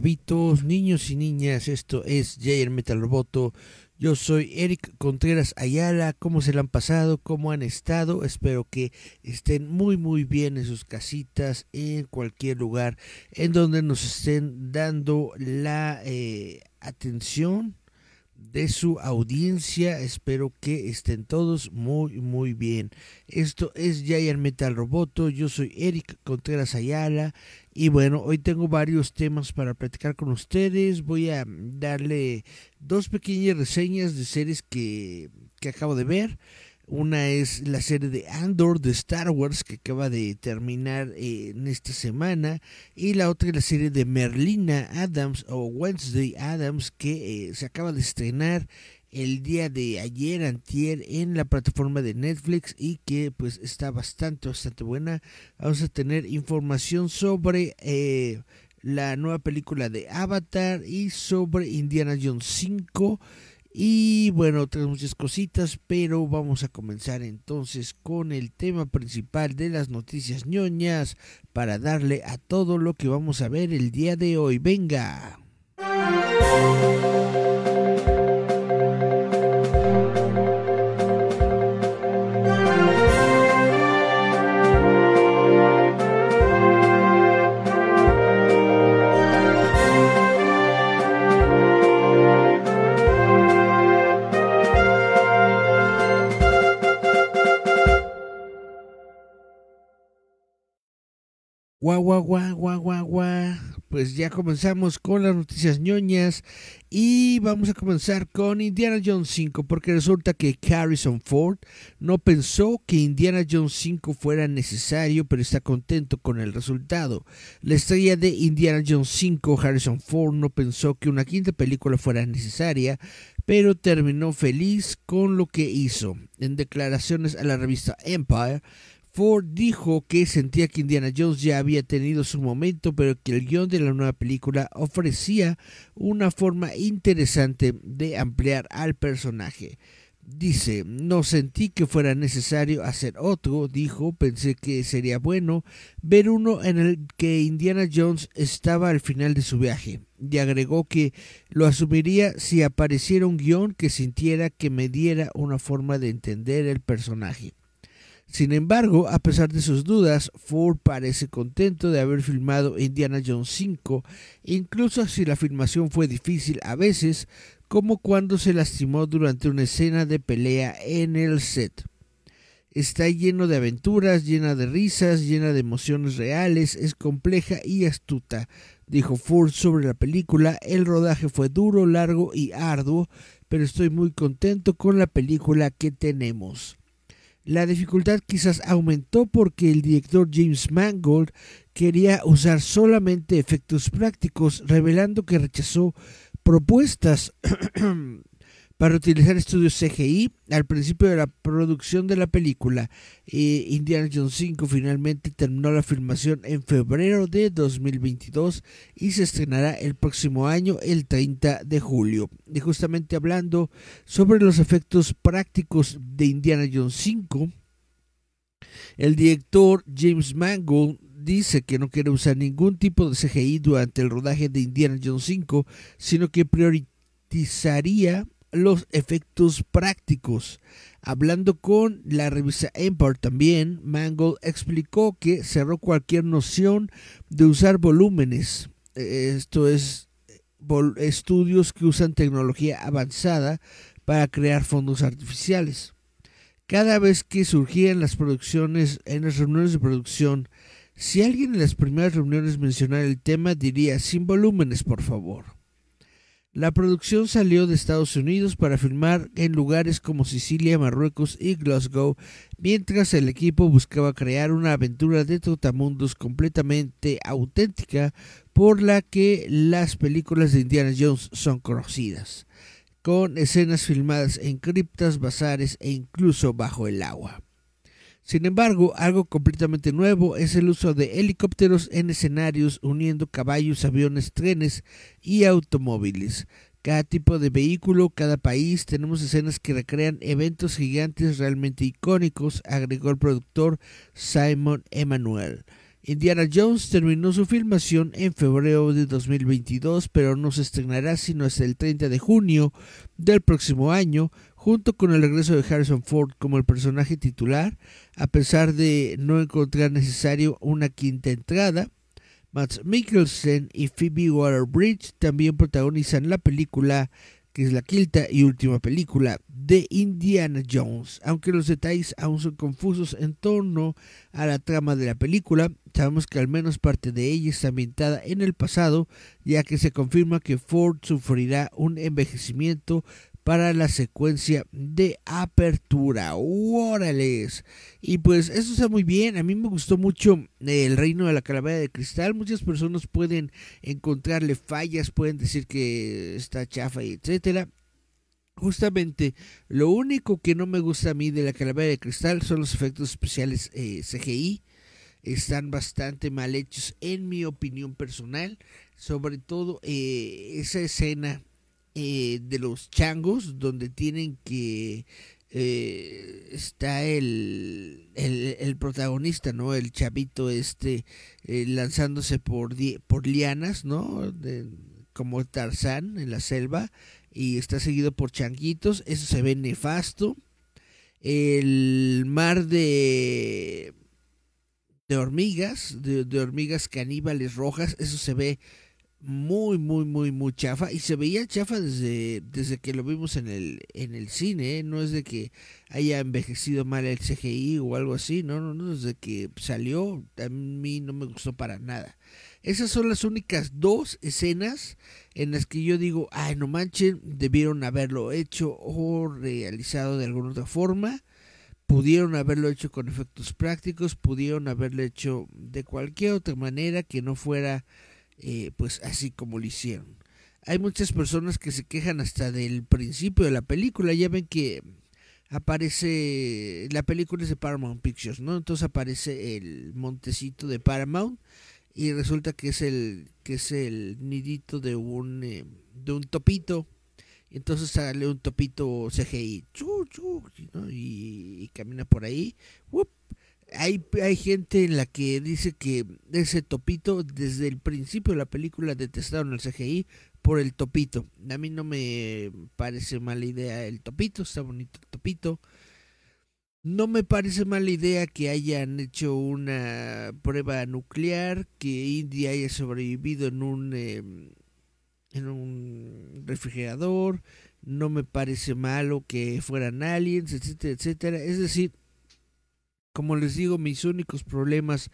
chavitos, niños y niñas, esto es Jair Metal Roboto. Yo soy Eric Contreras Ayala. ¿Cómo se le han pasado? ¿Cómo han estado? Espero que estén muy, muy bien en sus casitas, en cualquier lugar en donde nos estén dando la eh, atención de su audiencia. Espero que estén todos muy, muy bien. Esto es Giant Metal Roboto. Yo soy Eric Contreras Ayala. Y bueno, hoy tengo varios temas para platicar con ustedes. Voy a darle dos pequeñas reseñas de series que, que acabo de ver. Una es la serie de Andor de Star Wars que acaba de terminar eh, en esta semana. Y la otra es la serie de Merlina Adams o Wednesday Adams que eh, se acaba de estrenar el día de ayer, antier, en la plataforma de Netflix y que pues está bastante, bastante buena. Vamos a tener información sobre eh, la nueva película de Avatar y sobre Indiana Jones 5 y bueno, otras muchas cositas, pero vamos a comenzar entonces con el tema principal de las noticias ñoñas para darle a todo lo que vamos a ver el día de hoy. Venga. Guau, guau, guau. Pues ya comenzamos con las noticias ñoñas y vamos a comenzar con Indiana Jones 5 porque resulta que Harrison Ford no pensó que Indiana Jones 5 fuera necesario pero está contento con el resultado. La estrella de Indiana Jones 5, Harrison Ford, no pensó que una quinta película fuera necesaria pero terminó feliz con lo que hizo. En declaraciones a la revista Empire, Ford dijo que sentía que Indiana Jones ya había tenido su momento, pero que el guion de la nueva película ofrecía una forma interesante de ampliar al personaje. Dice, no sentí que fuera necesario hacer otro, dijo, pensé que sería bueno ver uno en el que Indiana Jones estaba al final de su viaje, y agregó que lo asumiría si apareciera un guion que sintiera que me diera una forma de entender el personaje. Sin embargo, a pesar de sus dudas, Ford parece contento de haber filmado Indiana Jones 5, incluso si la filmación fue difícil a veces, como cuando se lastimó durante una escena de pelea en el set. Está lleno de aventuras, llena de risas, llena de emociones reales, es compleja y astuta, dijo Ford sobre la película. El rodaje fue duro, largo y arduo, pero estoy muy contento con la película que tenemos. La dificultad quizás aumentó porque el director James Mangold quería usar solamente efectos prácticos, revelando que rechazó propuestas para utilizar estudios CGI al principio de la producción de la película. Eh, Indiana Jones 5 finalmente terminó la filmación en febrero de 2022 y se estrenará el próximo año, el 30 de julio. Y justamente hablando sobre los efectos prácticos de Indiana Jones 5, el director James Mangold dice que no quiere usar ningún tipo de CGI durante el rodaje de Indiana Jones 5, sino que priorizaría los efectos prácticos. Hablando con la revista Empire también, Mangold explicó que cerró cualquier noción de usar volúmenes. Esto es estudios que usan tecnología avanzada para crear fondos artificiales. Cada vez que surgían las producciones, en las reuniones de producción, si alguien en las primeras reuniones mencionara el tema, diría sin volúmenes, por favor. La producción salió de Estados Unidos para filmar en lugares como Sicilia, Marruecos y Glasgow, mientras el equipo buscaba crear una aventura de trotamundos completamente auténtica por la que las películas de Indiana Jones son conocidas, con escenas filmadas en criptas, bazares e incluso bajo el agua. Sin embargo, algo completamente nuevo es el uso de helicópteros en escenarios uniendo caballos, aviones, trenes y automóviles. Cada tipo de vehículo, cada país, tenemos escenas que recrean eventos gigantes realmente icónicos, agregó el productor Simon Emanuel. Indiana Jones terminó su filmación en febrero de 2022, pero no se estrenará sino hasta el 30 de junio del próximo año, junto con el regreso de Harrison Ford como el personaje titular, a pesar de no encontrar necesario una quinta entrada. Matt Mikkelsen y Phoebe Waller-Bridge también protagonizan la película que es la quinta y última película de Indiana Jones. Aunque los detalles aún son confusos en torno a la trama de la película, sabemos que al menos parte de ella está ambientada en el pasado, ya que se confirma que Ford sufrirá un envejecimiento para la secuencia de apertura. ¡Órales! Y pues eso está muy bien. A mí me gustó mucho el reino de la calavera de cristal. Muchas personas pueden encontrarle fallas, pueden decir que está chafa y etcétera. Justamente lo único que no me gusta a mí de la calavera de cristal son los efectos especiales eh, CGI. Están bastante mal hechos en mi opinión personal. Sobre todo eh, esa escena eh, de los changos, donde tienen que eh, está el, el, protagonista, ¿no? El chavito este eh, lanzándose por, por lianas, ¿no? como Tarzán en la selva y está seguido por changuitos, eso se ve nefasto. El mar de de hormigas, de, de hormigas caníbales rojas, eso se ve muy, muy, muy, muy chafa. Y se veía chafa desde, desde que lo vimos en el, en el cine. ¿eh? No es de que haya envejecido mal el CGI o algo así. No, no, no. Desde que salió, a mí no me gustó para nada. Esas son las únicas dos escenas en las que yo digo, ay, no manchen, debieron haberlo hecho o realizado de alguna otra forma. Pudieron haberlo hecho con efectos prácticos, pudieron haberlo hecho de cualquier otra manera que no fuera eh, pues así como lo hicieron. Hay muchas personas que se quejan hasta del principio de la película, ya ven que aparece, la película es de Paramount Pictures, ¿no? Entonces aparece el montecito de Paramount y resulta que es el, que es el nidito de un, eh, de un topito. Entonces sale un topito CGI y, camina por ahí hay, hay gente en la que dice que ese topito, desde el principio de la película detestaron el CGI por el topito. A mí no me parece mala idea el topito, está bonito el topito. No me parece mala idea que hayan hecho una prueba nuclear, que India haya sobrevivido en un, em, en un refrigerador. No me parece malo que fueran aliens, etcétera, etcétera. Es decir, como les digo, mis únicos problemas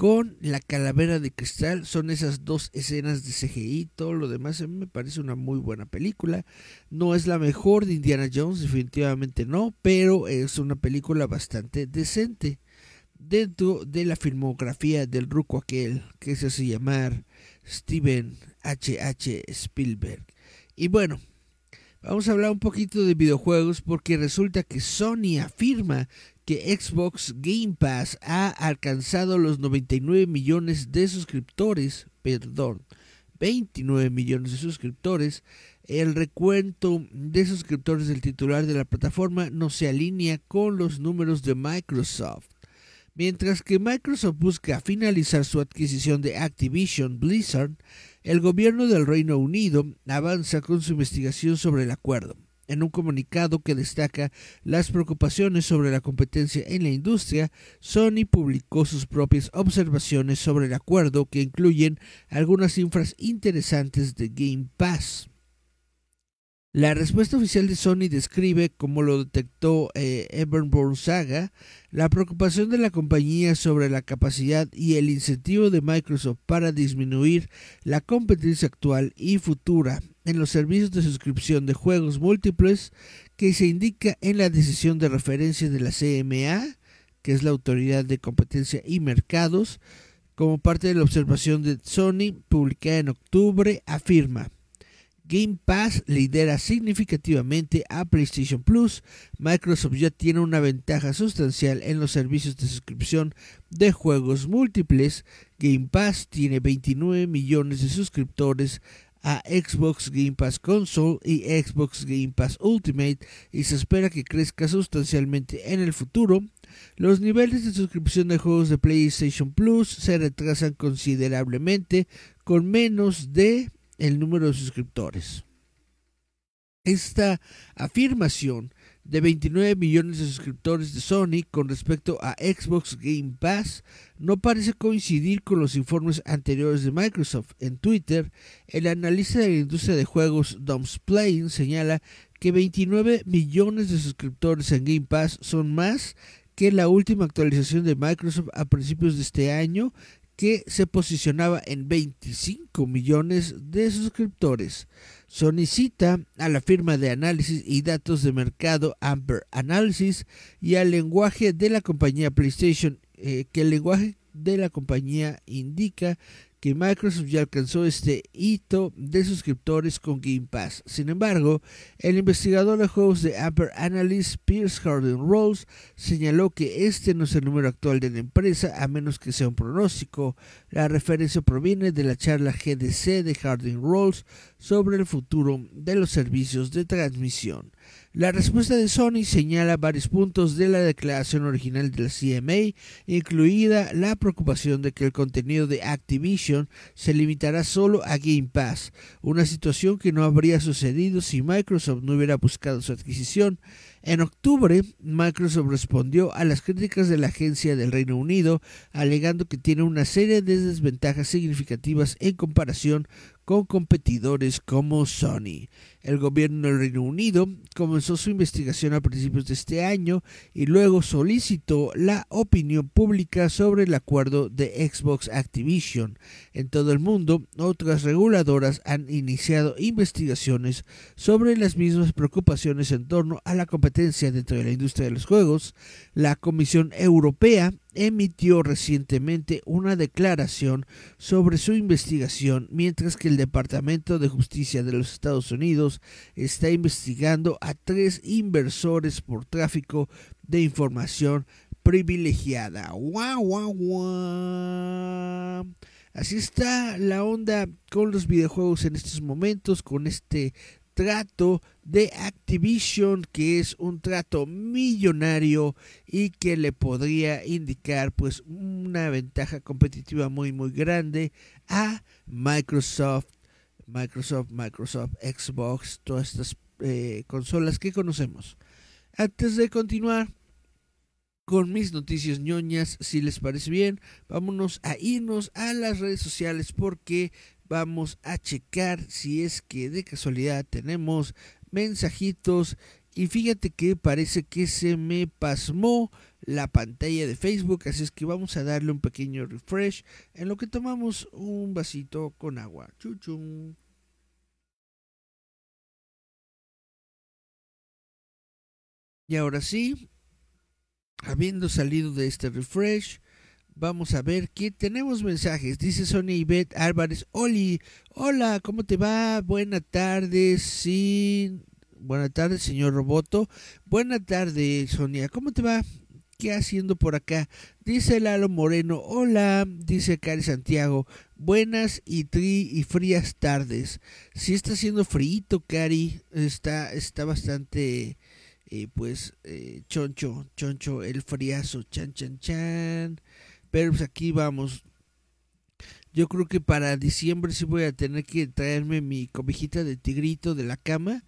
con la calavera de cristal son esas dos escenas de CGI. Todo lo demás me parece una muy buena película. No es la mejor de Indiana Jones, definitivamente no, pero es una película bastante decente dentro de la filmografía del ruco aquel que se hace llamar Steven H. H. Spielberg. Y bueno, vamos a hablar un poquito de videojuegos porque resulta que Sony afirma que Xbox Game Pass ha alcanzado los 99 millones de suscriptores, perdón, 29 millones de suscriptores, el recuento de suscriptores del titular de la plataforma no se alinea con los números de Microsoft. Mientras que Microsoft busca finalizar su adquisición de Activision Blizzard, el gobierno del Reino Unido avanza con su investigación sobre el acuerdo en un comunicado que destaca las preocupaciones sobre la competencia en la industria, Sony publicó sus propias observaciones sobre el acuerdo que incluyen algunas cifras interesantes de Game Pass. La respuesta oficial de Sony describe, como lo detectó eh, Saga, la preocupación de la compañía sobre la capacidad y el incentivo de Microsoft para disminuir la competencia actual y futura en los servicios de suscripción de juegos múltiples que se indica en la decisión de referencia de la CMA, que es la Autoridad de Competencia y Mercados, como parte de la observación de Sony publicada en octubre, afirma. Game Pass lidera significativamente a PlayStation Plus. Microsoft ya tiene una ventaja sustancial en los servicios de suscripción de juegos múltiples. Game Pass tiene 29 millones de suscriptores a Xbox Game Pass Console y Xbox Game Pass Ultimate y se espera que crezca sustancialmente en el futuro. Los niveles de suscripción de juegos de PlayStation Plus se retrasan considerablemente con menos de el número de suscriptores. Esta afirmación de 29 millones de suscriptores de Sony con respecto a Xbox Game Pass no parece coincidir con los informes anteriores de Microsoft. En Twitter, el analista de la industria de juegos Dom's Playing señala que 29 millones de suscriptores en Game Pass son más que la última actualización de Microsoft a principios de este año que se posicionaba en 25 millones de suscriptores. Solicita a la firma de análisis y datos de mercado Amber Analysis y al lenguaje de la compañía PlayStation eh, que el lenguaje de la compañía indica que Microsoft ya alcanzó este hito de suscriptores con Game Pass. Sin embargo, el investigador de juegos de Upper Analyst Pierce Harden Rolls señaló que este no es el número actual de la empresa, a menos que sea un pronóstico. La referencia proviene de la charla GDC de Harding Rolls sobre el futuro de los servicios de transmisión. La respuesta de Sony señala varios puntos de la declaración original de la CMA, incluida la preocupación de que el contenido de Activision se limitará solo a Game Pass, una situación que no habría sucedido si Microsoft no hubiera buscado su adquisición. En octubre, Microsoft respondió a las críticas de la agencia del Reino Unido, alegando que tiene una serie de desventajas significativas en comparación con competidores como Sony. El gobierno del Reino Unido comenzó su investigación a principios de este año y luego solicitó la opinión pública sobre el acuerdo de Xbox Activision. En todo el mundo, otras reguladoras han iniciado investigaciones sobre las mismas preocupaciones en torno a la competencia dentro de la industria de los juegos. La Comisión Europea emitió recientemente una declaración sobre su investigación, mientras que el Departamento de Justicia de los Estados Unidos está investigando a tres inversores por tráfico de información privilegiada. Así está la onda con los videojuegos en estos momentos, con este trato de Activision que es un trato millonario y que le podría indicar pues una ventaja competitiva muy muy grande a Microsoft Microsoft Microsoft Xbox todas estas eh, consolas que conocemos antes de continuar con mis noticias ñoñas. Si les parece bien, vámonos a irnos a las redes sociales porque vamos a checar si es que de casualidad tenemos mensajitos y fíjate que parece que se me pasmó la pantalla de Facebook, así es que vamos a darle un pequeño refresh en lo que tomamos un vasito con agua. Chuchum. Y ahora sí, habiendo salido de este refresh, vamos a ver que tenemos mensajes. Dice Sonia Ivette Álvarez, Oli, hola, ¿cómo te va? Buenas tardes, sí. Buenas tardes, señor Roboto. Buenas tardes, Sonia, ¿cómo te va? ¿Qué haciendo por acá? Dice Lalo Moreno, hola, dice Cari Santiago, buenas y tri y frías tardes. Si está haciendo frío, Cari, está, está bastante eh, pues eh, choncho, choncho, el friazo, chan, chan, chan. Pero pues aquí vamos. Yo creo que para diciembre sí voy a tener que traerme mi cobijita de tigrito de la cama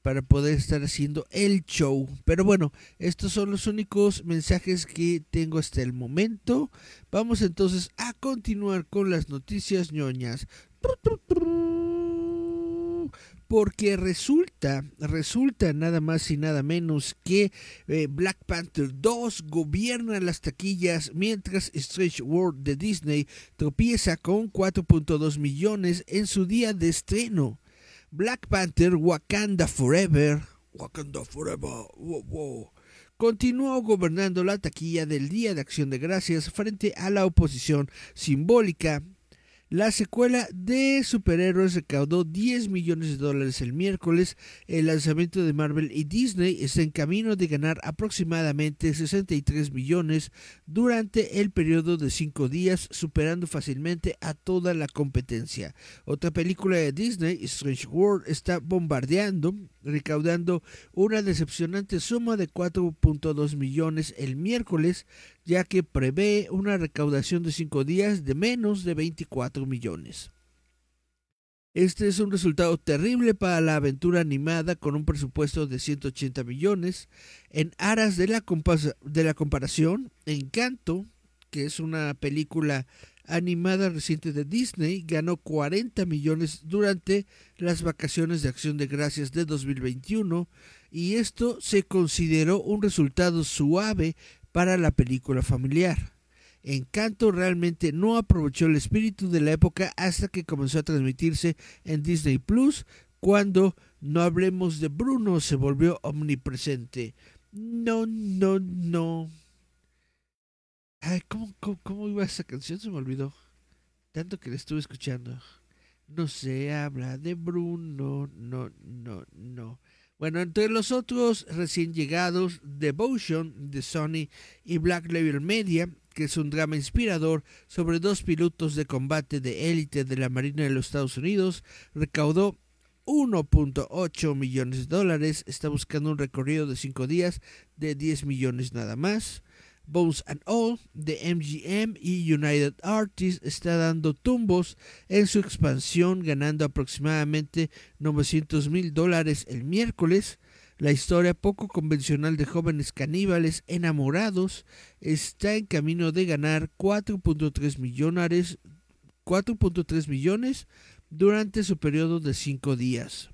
para poder estar haciendo el show. Pero bueno, estos son los únicos mensajes que tengo hasta el momento. Vamos entonces a continuar con las noticias ñoñas porque resulta, resulta nada más y nada menos que eh, Black Panther 2 gobierna las taquillas mientras Strange World de Disney tropieza con 4.2 millones en su día de estreno. Black Panther Wakanda Forever. Wakanda Forever. Continuó gobernando la taquilla del Día de Acción de Gracias frente a la oposición simbólica la secuela de Superhéroes recaudó 10 millones de dólares el miércoles. El lanzamiento de Marvel y Disney está en camino de ganar aproximadamente 63 millones durante el periodo de 5 días, superando fácilmente a toda la competencia. Otra película de Disney, Strange World, está bombardeando, recaudando una decepcionante suma de 4.2 millones el miércoles, ya que prevé una recaudación de 5 días de menos de 24 millones. Este es un resultado terrible para la aventura animada con un presupuesto de 180 millones. En aras de la, de la comparación, Encanto, que es una película animada reciente de Disney, ganó 40 millones durante las vacaciones de acción de gracias de 2021 y esto se consideró un resultado suave para la película familiar. Encanto realmente no aprovechó el espíritu de la época hasta que comenzó a transmitirse en Disney Plus, cuando No hablemos de Bruno se volvió omnipresente. No, no, no. Ay, ¿cómo, cómo, iba esa canción? Se me olvidó. Tanto que la estuve escuchando. No se habla de Bruno, no, no, no. Bueno, entre los otros recién llegados, Devotion de Sony y Black Label Media, que es un drama inspirador sobre dos pilotos de combate de élite de la Marina de los Estados Unidos, recaudó 1.8 millones de dólares, está buscando un recorrido de 5 días de 10 millones nada más. Bones and All de MGM y United Artists está dando tumbos en su expansión, ganando aproximadamente 900 mil dólares el miércoles. La historia poco convencional de jóvenes caníbales enamorados está en camino de ganar 4.3 millones, 4.3 millones durante su periodo de 5 días.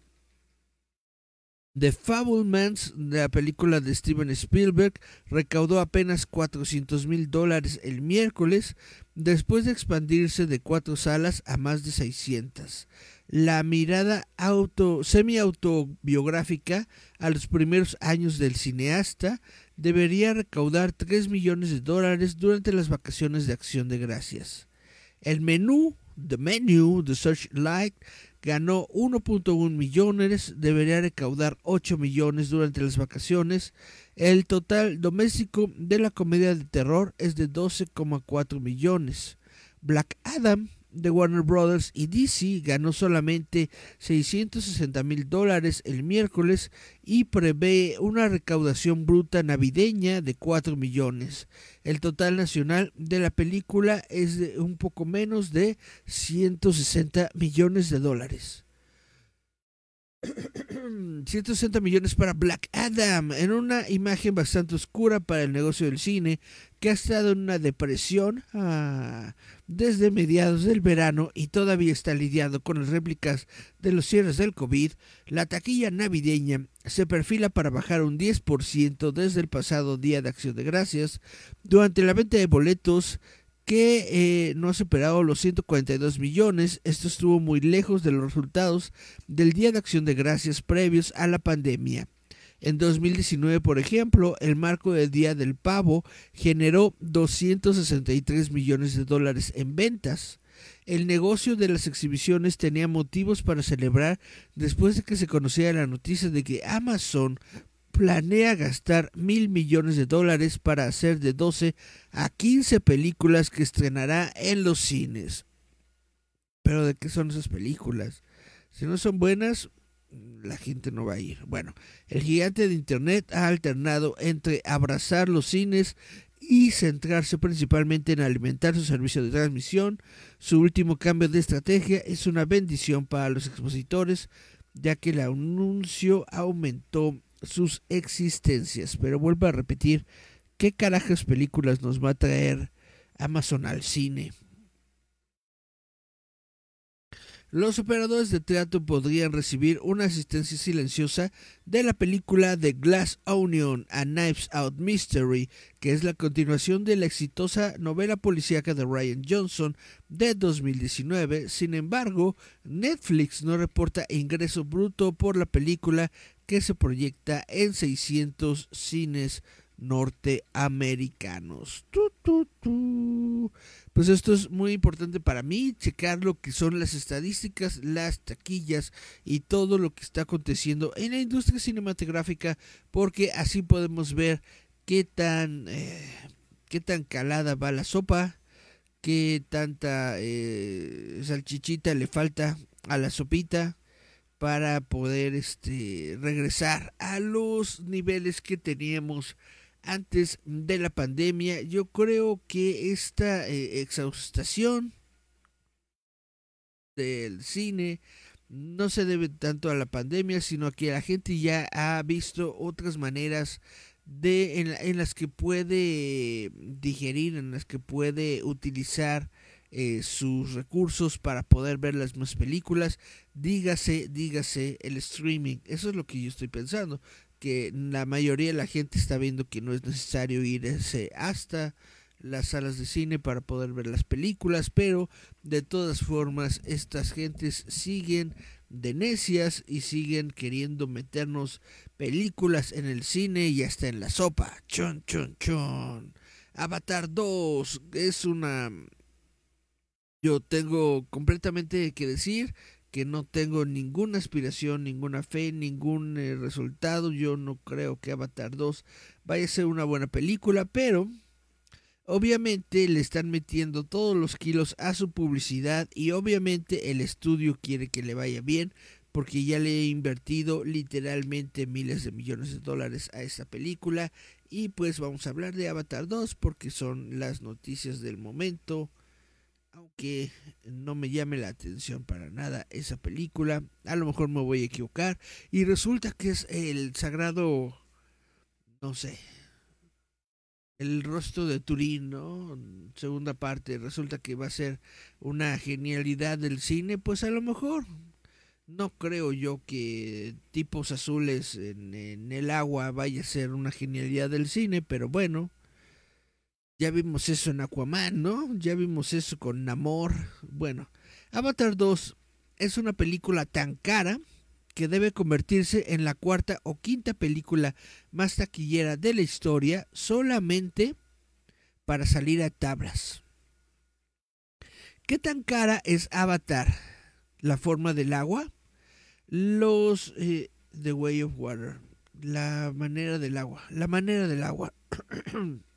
The Fablemans, la película de Steven Spielberg, recaudó apenas 400 mil dólares el miércoles, después de expandirse de cuatro salas a más de 600. La mirada auto, semi-autobiográfica a los primeros años del cineasta debería recaudar 3 millones de dólares durante las vacaciones de acción de gracias. El menú, The Menu, The Searchlight, ganó 1.1 millones, debería recaudar 8 millones durante las vacaciones. El total doméstico de la comedia de terror es de 12,4 millones. Black Adam de Warner Brothers y DC ganó solamente 660 mil dólares el miércoles y prevé una recaudación bruta navideña de 4 millones. El total nacional de la película es de un poco menos de 160 millones de dólares. 160 millones para Black Adam, en una imagen bastante oscura para el negocio del cine, que ha estado en una depresión ah, desde mediados del verano y todavía está lidiando con las réplicas de los cierres del COVID, la taquilla navideña se perfila para bajar un 10% desde el pasado Día de Acción de Gracias. Durante la venta de boletos que eh, no ha superado los 142 millones. Esto estuvo muy lejos de los resultados del Día de Acción de Gracias previos a la pandemia. En 2019, por ejemplo, el marco del Día del Pavo generó 263 millones de dólares en ventas. El negocio de las exhibiciones tenía motivos para celebrar después de que se conociera la noticia de que Amazon planea gastar mil millones de dólares para hacer de 12 a 15 películas que estrenará en los cines. Pero ¿de qué son esas películas? Si no son buenas, la gente no va a ir. Bueno, el gigante de Internet ha alternado entre abrazar los cines y centrarse principalmente en alimentar su servicio de transmisión. Su último cambio de estrategia es una bendición para los expositores, ya que el anuncio aumentó sus existencias. Pero vuelvo a repetir, ¿qué carajas películas nos va a traer Amazon al cine? los operadores de teatro podrían recibir una asistencia silenciosa de la película The Glass Onion a Knives Out Mystery, que es la continuación de la exitosa novela policíaca de Ryan Johnson de 2019. Sin embargo, Netflix no reporta ingreso bruto por la película que se proyecta en 600 cines norteamericanos. Pues esto es muy importante para mí, checar lo que son las estadísticas, las taquillas y todo lo que está aconteciendo en la industria cinematográfica, porque así podemos ver qué tan, eh, qué tan calada va la sopa, qué tanta eh, salchichita le falta a la sopita para poder este regresar a los niveles que teníamos antes de la pandemia. Yo creo que esta eh, exhaustación del cine no se debe tanto a la pandemia, sino a que la gente ya ha visto otras maneras de en, las que puede digerir, en las que puede utilizar eh, sus recursos para poder ver las más películas. Dígase, dígase el streaming. Eso es lo que yo estoy pensando que la mayoría de la gente está viendo que no es necesario irse hasta las salas de cine para poder ver las películas, pero de todas formas estas gentes siguen de necias y siguen queriendo meternos películas en el cine y hasta en la sopa. Chon, chon, chon. Avatar 2 es una... Yo tengo completamente que decir que no tengo ninguna aspiración, ninguna fe, ningún eh, resultado. Yo no creo que Avatar 2 vaya a ser una buena película, pero obviamente le están metiendo todos los kilos a su publicidad y obviamente el estudio quiere que le vaya bien porque ya le he invertido literalmente miles de millones de dólares a esta película y pues vamos a hablar de Avatar 2 porque son las noticias del momento aunque no me llame la atención para nada esa película, a lo mejor me voy a equivocar y resulta que es el sagrado, no sé, el rostro de Turín, ¿no? Segunda parte, resulta que va a ser una genialidad del cine, pues a lo mejor. No creo yo que tipos azules en, en el agua vaya a ser una genialidad del cine, pero bueno, ya vimos eso en Aquaman, ¿no? Ya vimos eso con Namor. Bueno, Avatar 2 es una película tan cara que debe convertirse en la cuarta o quinta película más taquillera de la historia solamente para salir a tablas. ¿Qué tan cara es Avatar? ¿La forma del agua? Los... Eh, The Way of Water. La manera del agua. La manera del agua.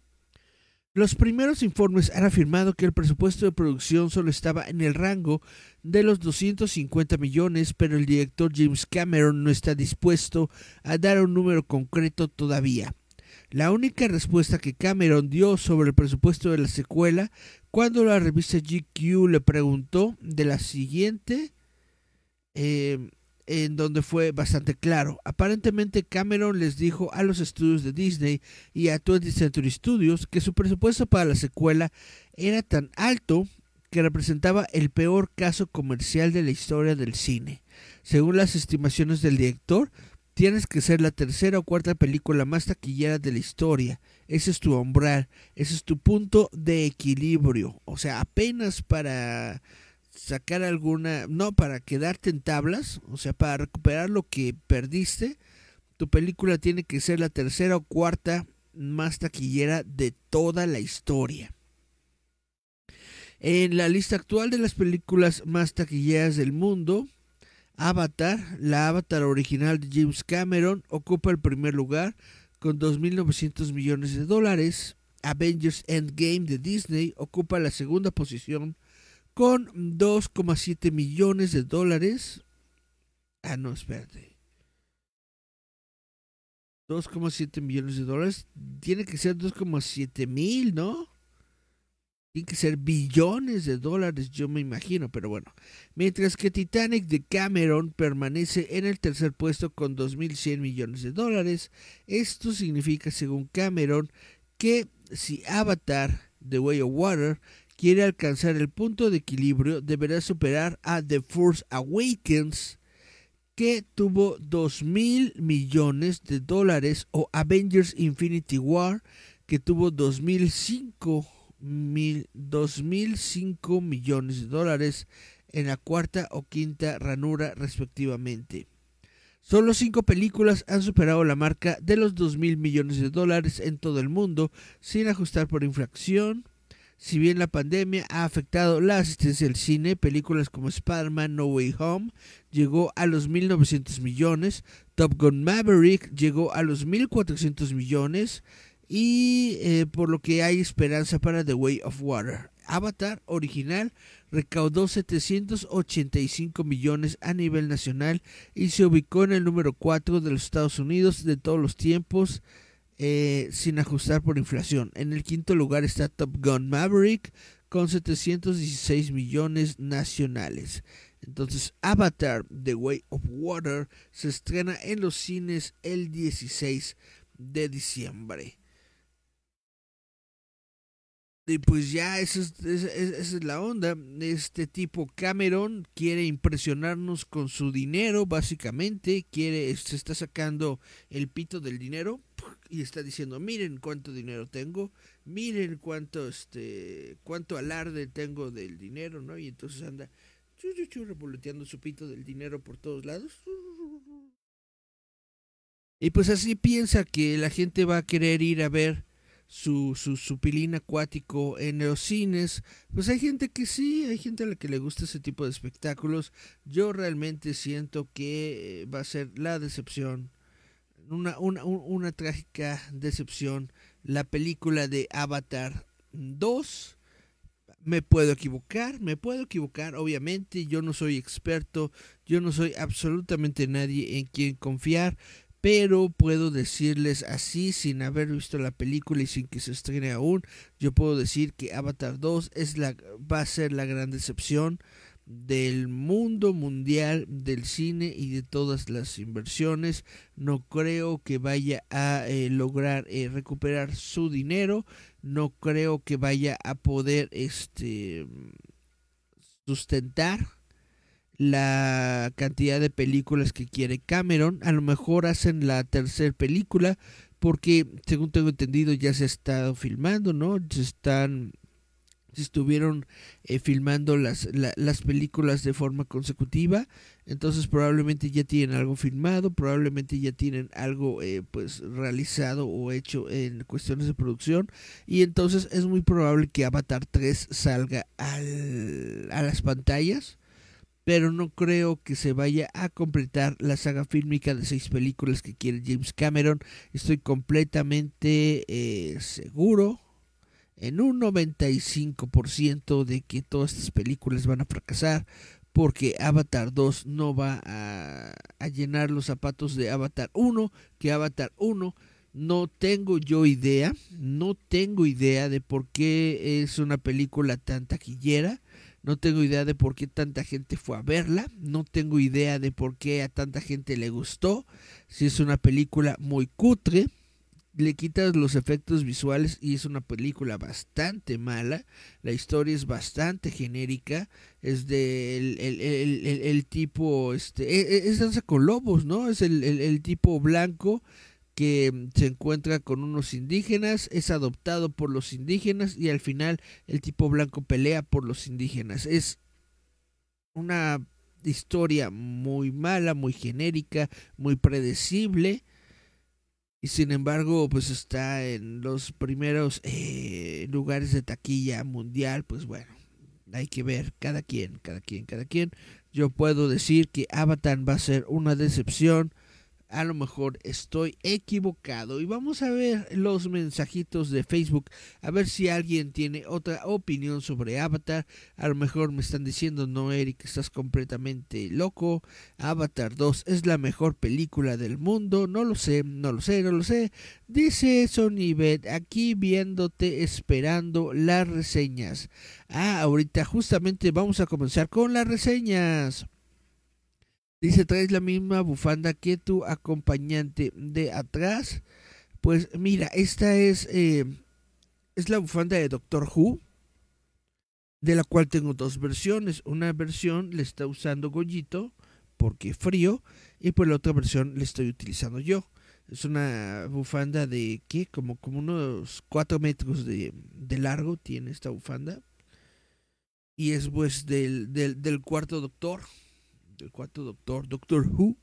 Los primeros informes han afirmado que el presupuesto de producción solo estaba en el rango de los 250 millones, pero el director James Cameron no está dispuesto a dar un número concreto todavía. La única respuesta que Cameron dio sobre el presupuesto de la secuela cuando la revista GQ le preguntó de la siguiente eh, en donde fue bastante claro. Aparentemente Cameron les dijo a los estudios de Disney y a 20th Century Studios que su presupuesto para la secuela era tan alto que representaba el peor caso comercial de la historia del cine. Según las estimaciones del director, tienes que ser la tercera o cuarta película más taquillera de la historia. Ese es tu umbral, ese es tu punto de equilibrio. O sea, apenas para sacar alguna, no para quedarte en tablas, o sea, para recuperar lo que perdiste, tu película tiene que ser la tercera o cuarta más taquillera de toda la historia. En la lista actual de las películas más taquilleras del mundo, Avatar, la Avatar original de James Cameron, ocupa el primer lugar con 2.900 millones de dólares. Avengers Endgame de Disney ocupa la segunda posición con 2,7 millones de dólares. Ah, no, espérate. 2,7 millones de dólares. Tiene que ser 2,7 mil, ¿no? Tiene que ser billones de dólares, yo me imagino, pero bueno. Mientras que Titanic de Cameron permanece en el tercer puesto con 2.100 millones de dólares. Esto significa, según Cameron, que si Avatar, The Way of Water, quiere alcanzar el punto de equilibrio, deberá superar a The Force Awakens, que tuvo 2 mil millones de dólares, o Avengers Infinity War, que tuvo 2005 mil, 2005 millones de dólares en la cuarta o quinta ranura respectivamente. Solo cinco películas han superado la marca de los 2 mil millones de dólares en todo el mundo sin ajustar por inflación. Si bien la pandemia ha afectado la asistencia al cine, películas como Spider-Man No Way Home llegó a los 1.900 millones, Top Gun Maverick llegó a los 1.400 millones y eh, por lo que hay esperanza para The Way of Water. Avatar original recaudó 785 millones a nivel nacional y se ubicó en el número 4 de los Estados Unidos de todos los tiempos eh, sin ajustar por inflación. En el quinto lugar está Top Gun Maverick con 716 millones nacionales. Entonces Avatar The Way of Water se estrena en los cines el 16 de diciembre. Y pues ya esa es, la onda. Este tipo Cameron quiere impresionarnos con su dinero, básicamente. Quiere, se está sacando el pito del dinero y está diciendo, miren cuánto dinero tengo, miren cuánto, este, cuánto alarde tengo del dinero, ¿no? Y entonces anda chu, revoloteando su pito del dinero por todos lados. Y pues así piensa que la gente va a querer ir a ver su, su, su, pilín acuático en los cines. Pues hay gente que sí, hay gente a la que le gusta ese tipo de espectáculos. Yo realmente siento que eh, va a ser la decepción, una, una, una trágica decepción, la película de Avatar 2. Me puedo equivocar, me puedo equivocar, obviamente, yo no soy experto, yo no soy absolutamente nadie en quien confiar, pero puedo decirles así sin haber visto la película y sin que se estrene aún, yo puedo decir que Avatar 2 es la, va a ser la gran decepción del mundo mundial del cine y de todas las inversiones. No creo que vaya a eh, lograr eh, recuperar su dinero. No creo que vaya a poder este sustentar la cantidad de películas que quiere Cameron. A lo mejor hacen la tercera película porque, según tengo entendido, ya se ha estado filmando, ¿no? Se están se estuvieron eh, filmando las, las películas de forma consecutiva entonces probablemente ya tienen algo filmado probablemente ya tienen algo eh, pues realizado o hecho en cuestiones de producción y entonces es muy probable que Avatar 3 salga al, a las pantallas pero no creo que se vaya a completar la saga fílmica de seis películas que quiere James Cameron. Estoy completamente eh, seguro, en un 95% de que todas estas películas van a fracasar, porque Avatar 2 no va a, llenar los zapatos de Avatar 1, que Avatar 1 no tengo yo idea, no tengo idea de por qué es una película tan taquillera no tengo idea de por qué tanta gente fue a verla. No tengo idea de por qué a tanta gente le gustó. Si es una película muy cutre. Le quitas los efectos visuales y es una película bastante mala. La historia es bastante genérica. Es de el, tipo, este, e, e, es, danza con lobos, ¿no? Es el tipo blanco que mm, se encuentra con unos indígenas, es adoptado por los indígenas y al final el tipo blanco pelea por los indígenas. Es una historia muy mala, muy genérica, muy predecible. Y sin embargo, pues está en los primeros eh, lugares de taquilla mundial. Pues bueno, hay que ver cada quien, cada quien, cada quien. Yo puedo decir que Avatar va a ser una decepción a lo mejor estoy equivocado. Y vamos a ver los mensajitos de Facebook, a ver si alguien tiene otra opinión sobre Avatar. A lo mejor me están diciendo, no, Eric, estás completamente loco. Avatar 2 es la mejor película del mundo. No lo sé, no lo sé, no lo sé. Dice Sonibet, aquí viéndote esperando las reseñas. Ah, ahorita justamente vamos a comenzar con las reseñas. Dice, traes la misma bufanda que tu acompañante de atrás. Pues mira, esta es, eh, es la bufanda de Doctor Who. de la cual tengo dos versiones. Una versión le está usando Goyito porque frío y por la otra versión le estoy utilizando yo. Es una bufanda de, ¿qué? Como, como unos 4 metros de, de largo tiene esta bufanda. Y es pues del, del, del cuarto doctor, del cuarto doctor, Doctor Who,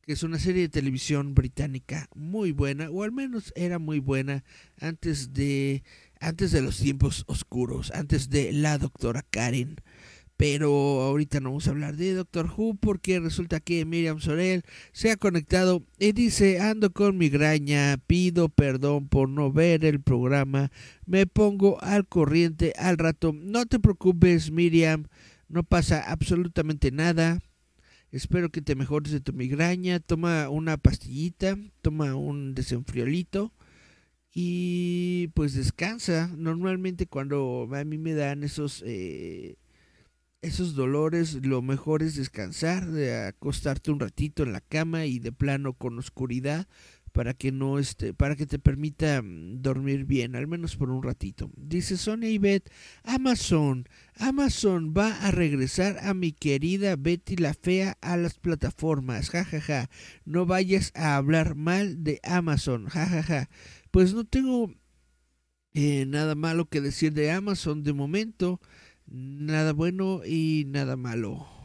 que es una serie de televisión británica muy buena, o al menos era muy buena antes de antes de los tiempos oscuros, antes de la doctora Karen. Pero ahorita no vamos a hablar de Doctor Who porque resulta que Miriam Sorel se ha conectado y dice, ando con migraña, pido perdón por no ver el programa, me pongo al corriente al rato. No te preocupes Miriam, no pasa absolutamente nada. Espero que te mejores de tu migraña. Toma una pastillita, toma un desenfriolito y pues descansa. Normalmente cuando a mí me dan esos eh, esos dolores, lo mejor es descansar, de acostarte un ratito en la cama y de plano con oscuridad para que no esté, para que te permita mm, dormir bien, al menos por un ratito. Dice Sonia y Beth, Amazon, Amazon va a regresar a mi querida Betty la Fea a las plataformas, jajaja. Ja, ja. No vayas a hablar mal de Amazon, jajaja. Ja, pues no tengo eh, nada malo que decir de Amazon de momento, nada bueno y nada malo.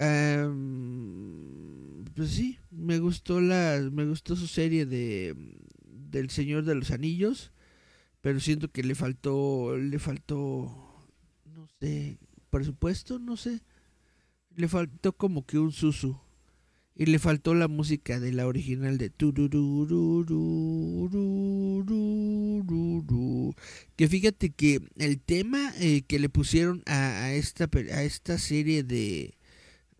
Um, pues sí, me gustó la, me gustó su serie de del Señor de los Anillos, pero siento que le faltó, le faltó, no sé, presupuesto, no sé, le faltó como que un susu. Y le faltó la música de la original de que fíjate que el tema eh, que le pusieron a, a, esta a esta serie de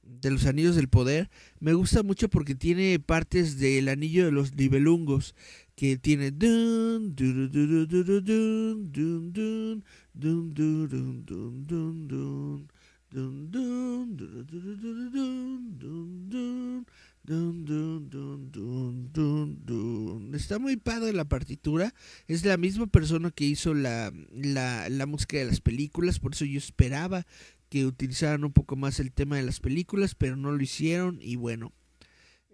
de los anillos del poder me gusta mucho porque tiene partes del anillo de los nibelungos que tiene Está muy padre la partitura. Es la misma persona que hizo la, la, la, música de las películas. Por eso yo esperaba que utilizaran un poco más el tema de las películas. Pero no lo hicieron. Y bueno.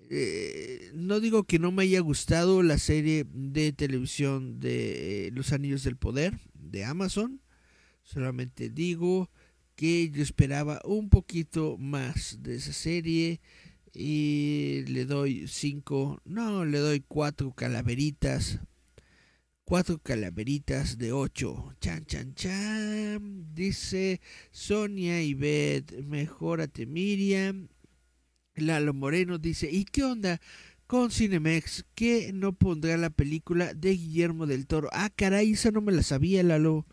Eh, no digo que no me haya gustado la serie de televisión de Los Anillos del Poder de Amazon. Solamente digo que yo esperaba un poquito más de esa serie y le doy cinco, no, le doy cuatro calaveritas, cuatro calaveritas de ocho, chan chan chan, dice Sonia y Beth, mejórate Miriam, Lalo Moreno dice, ¿y qué onda? Con Cinemex, que no pondrá la película de Guillermo del Toro. Ah, caray, esa no me la sabía, Lalo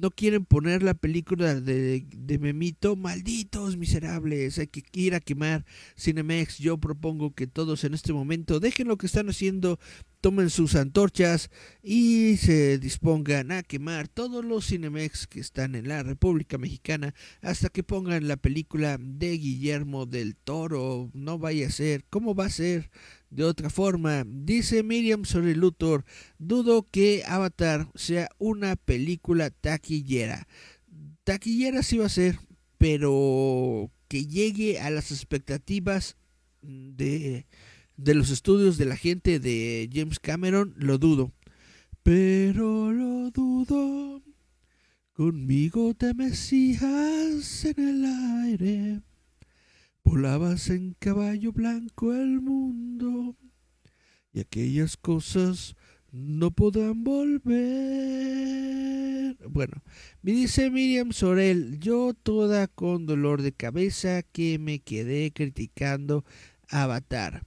no quieren poner la película de, de, Memito, malditos miserables, hay que ir a quemar Cinemex. Yo propongo que todos en este momento dejen lo que están haciendo, tomen sus antorchas y se dispongan a quemar todos los Cinemex que están en la República Mexicana hasta que pongan la película de Guillermo del Toro. No vaya a ser, ¿cómo va a ser? De otra forma. Dice Miriam sobre Luthor, dudo que Avatar sea una película taquillera. Taquillera sí va a ser, pero que llegue a las expectativas de, de los estudios de la gente de James Cameron, lo dudo. Pero lo dudo. Conmigo te mecías en el aire. Volabas en caballo blanco el mundo y aquellas cosas no podrán volver. Bueno, me dice Miriam Sorel, yo toda con dolor de cabeza que me quedé criticando Avatar.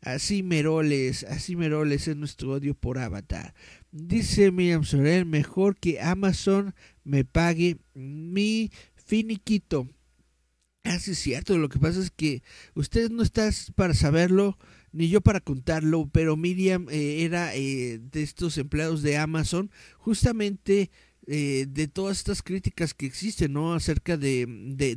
Así Meroles, así Meroles es nuestro odio por Avatar. Dice Miriam Sorel, mejor que Amazon me pague mi finiquito. Ah, sí, es cierto. Lo que pasa es que usted no está para saberlo, ni yo para contarlo, pero Miriam eh, era eh, de estos empleados de Amazon. Justamente eh, de todas estas críticas que existen, ¿no? Acerca de,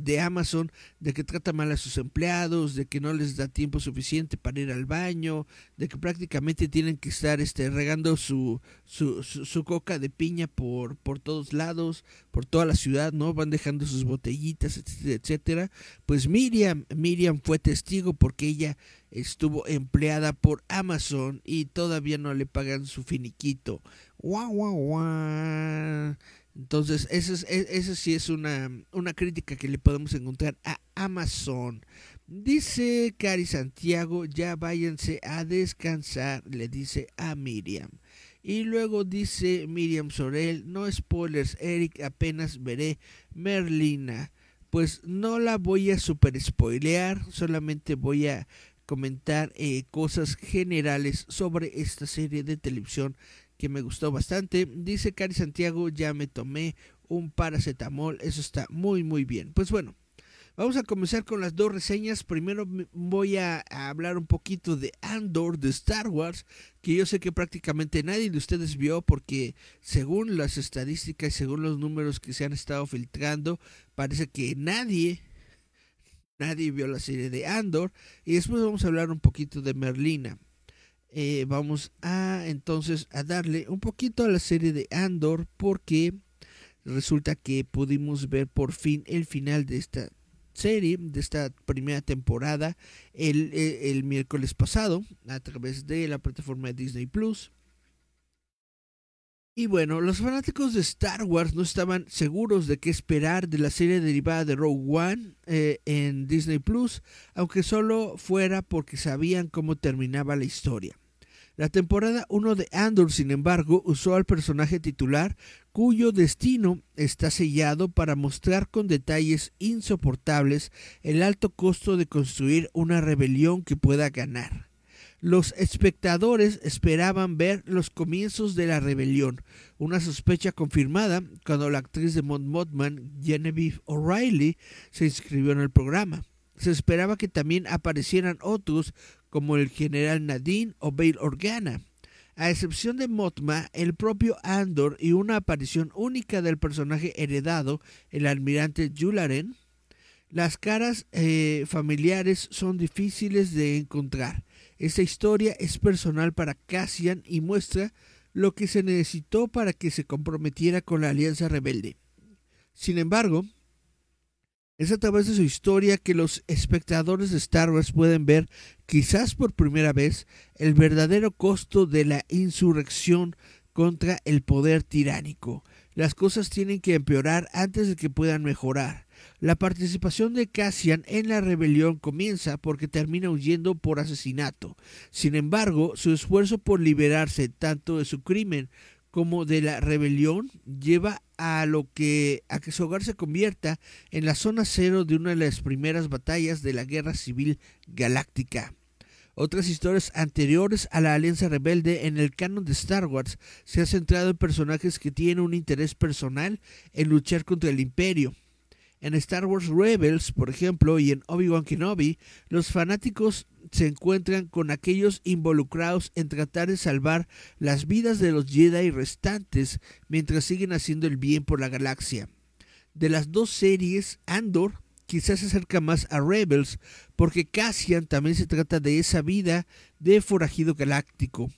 de, Amazon, de que trata mal a sus empleados, de que no les da tiempo suficiente para ir al baño, de que prácticamente tienen que estar este, regando su, su, su, coca de piña por, por todos lados, por toda la ciudad, ¿no? Van dejando sus botellitas, etcétera, etcétera. Pues Miriam, Miriam fue testigo porque ella estuvo empleada por Amazon y todavía no le pagan su finiquito. Guau, guau, guau. Entonces, eso, es, e, sí es una, una crítica que le podemos encontrar a Amazon. Dice Cari Santiago, ya váyanse a descansar, le dice a Miriam. Y luego dice Miriam Sorel, no spoilers, Eric, apenas veré Merlina. Pues no la voy a super spoilear, solamente voy a comentar eh, cosas generales sobre esta serie de televisión que me gustó bastante. Dice Cari Santiago, ya me tomé un paracetamol, eso está muy muy bien. Pues bueno, vamos a comenzar con las dos reseñas. Primero voy a, hablar un poquito de Andor de Star Wars, que yo sé que prácticamente nadie de ustedes vio porque según las estadísticas y según los números que se han estado filtrando, parece que nadie nadie vio la serie de Andor y después vamos a hablar un poquito de Merlina. Eh, vamos a entonces a darle un poquito a la serie de Andor porque resulta que pudimos ver por fin el final de esta serie, de esta primera temporada, el, eh, el miércoles pasado a través de la plataforma de Disney Plus. Y bueno, los fanáticos de Star Wars no estaban seguros de qué esperar de la serie derivada de Rogue One eh, en Disney Plus, aunque solo fuera porque sabían cómo terminaba la historia. La temporada 1 de Andor, sin embargo, usó al personaje titular cuyo destino está sellado para mostrar con detalles insoportables el alto costo de construir una rebelión que pueda ganar. Los espectadores esperaban ver los comienzos de la rebelión, una sospecha confirmada cuando la actriz de Mont Mothman, Genevieve O'Reilly, se inscribió en el programa. Se esperaba que también aparecieran otros como el general Nadine o Bail Organa. A excepción de Motma, el propio Andor y una aparición única del personaje heredado, el almirante Yularen, las caras eh, familiares son difíciles de encontrar. Esta historia es personal para Cassian y muestra lo que se necesitó para que se comprometiera con la Alianza Rebelde. Sin embargo, es a través de su historia que los espectadores de Star Wars pueden ver, quizás por primera vez, el verdadero costo de la insurrección contra el poder tiránico. Las cosas tienen que empeorar antes de que puedan mejorar. La participación de Cassian en la rebelión comienza porque termina huyendo por asesinato. Sin embargo, su esfuerzo por liberarse tanto de su crimen como de la rebelión lleva a lo que a que su hogar se convierta en la zona cero de una de las primeras batallas de la Guerra Civil Galáctica. Otras historias anteriores a la Alianza Rebelde en el canon de Star Wars se han centrado en personajes que tienen un interés personal en luchar contra el Imperio. En Star Wars Rebels, por ejemplo, y en Obi-Wan Kenobi, los fanáticos se encuentran con aquellos involucrados en tratar de salvar las vidas de los Jedi restantes mientras siguen haciendo el bien por la galaxia. De las dos series, Andor quizás se acerca más a Rebels, porque Cassian también se trata de esa vida de forajido galáctico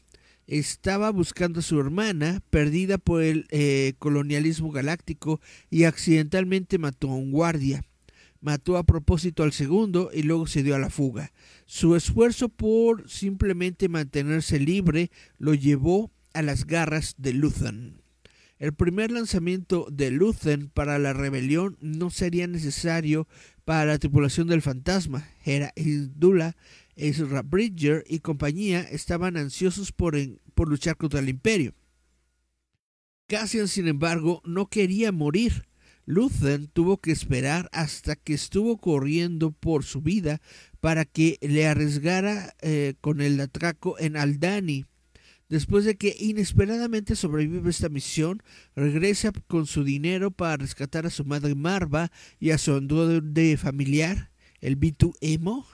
estaba buscando a su hermana, perdida por el eh, colonialismo galáctico, y accidentalmente mató a un guardia. Mató a propósito al segundo y luego se dio a la fuga. Su esfuerzo por simplemente mantenerse libre lo llevó a las garras de Luthen. El primer lanzamiento de Luthen para la rebelión no sería necesario para la tripulación del fantasma. Era Dula Ezra Bridger y compañía estaban ansiosos por, por luchar contra el imperio. Cassian, sin embargo, no quería morir. Luthen tuvo que esperar hasta que estuvo corriendo por su vida para que le arriesgara eh, con el atraco en Aldani. Después de que inesperadamente sobrevive esta misión, regresa con su dinero para rescatar a su madre Marva y a su androide familiar, el B2 Emo,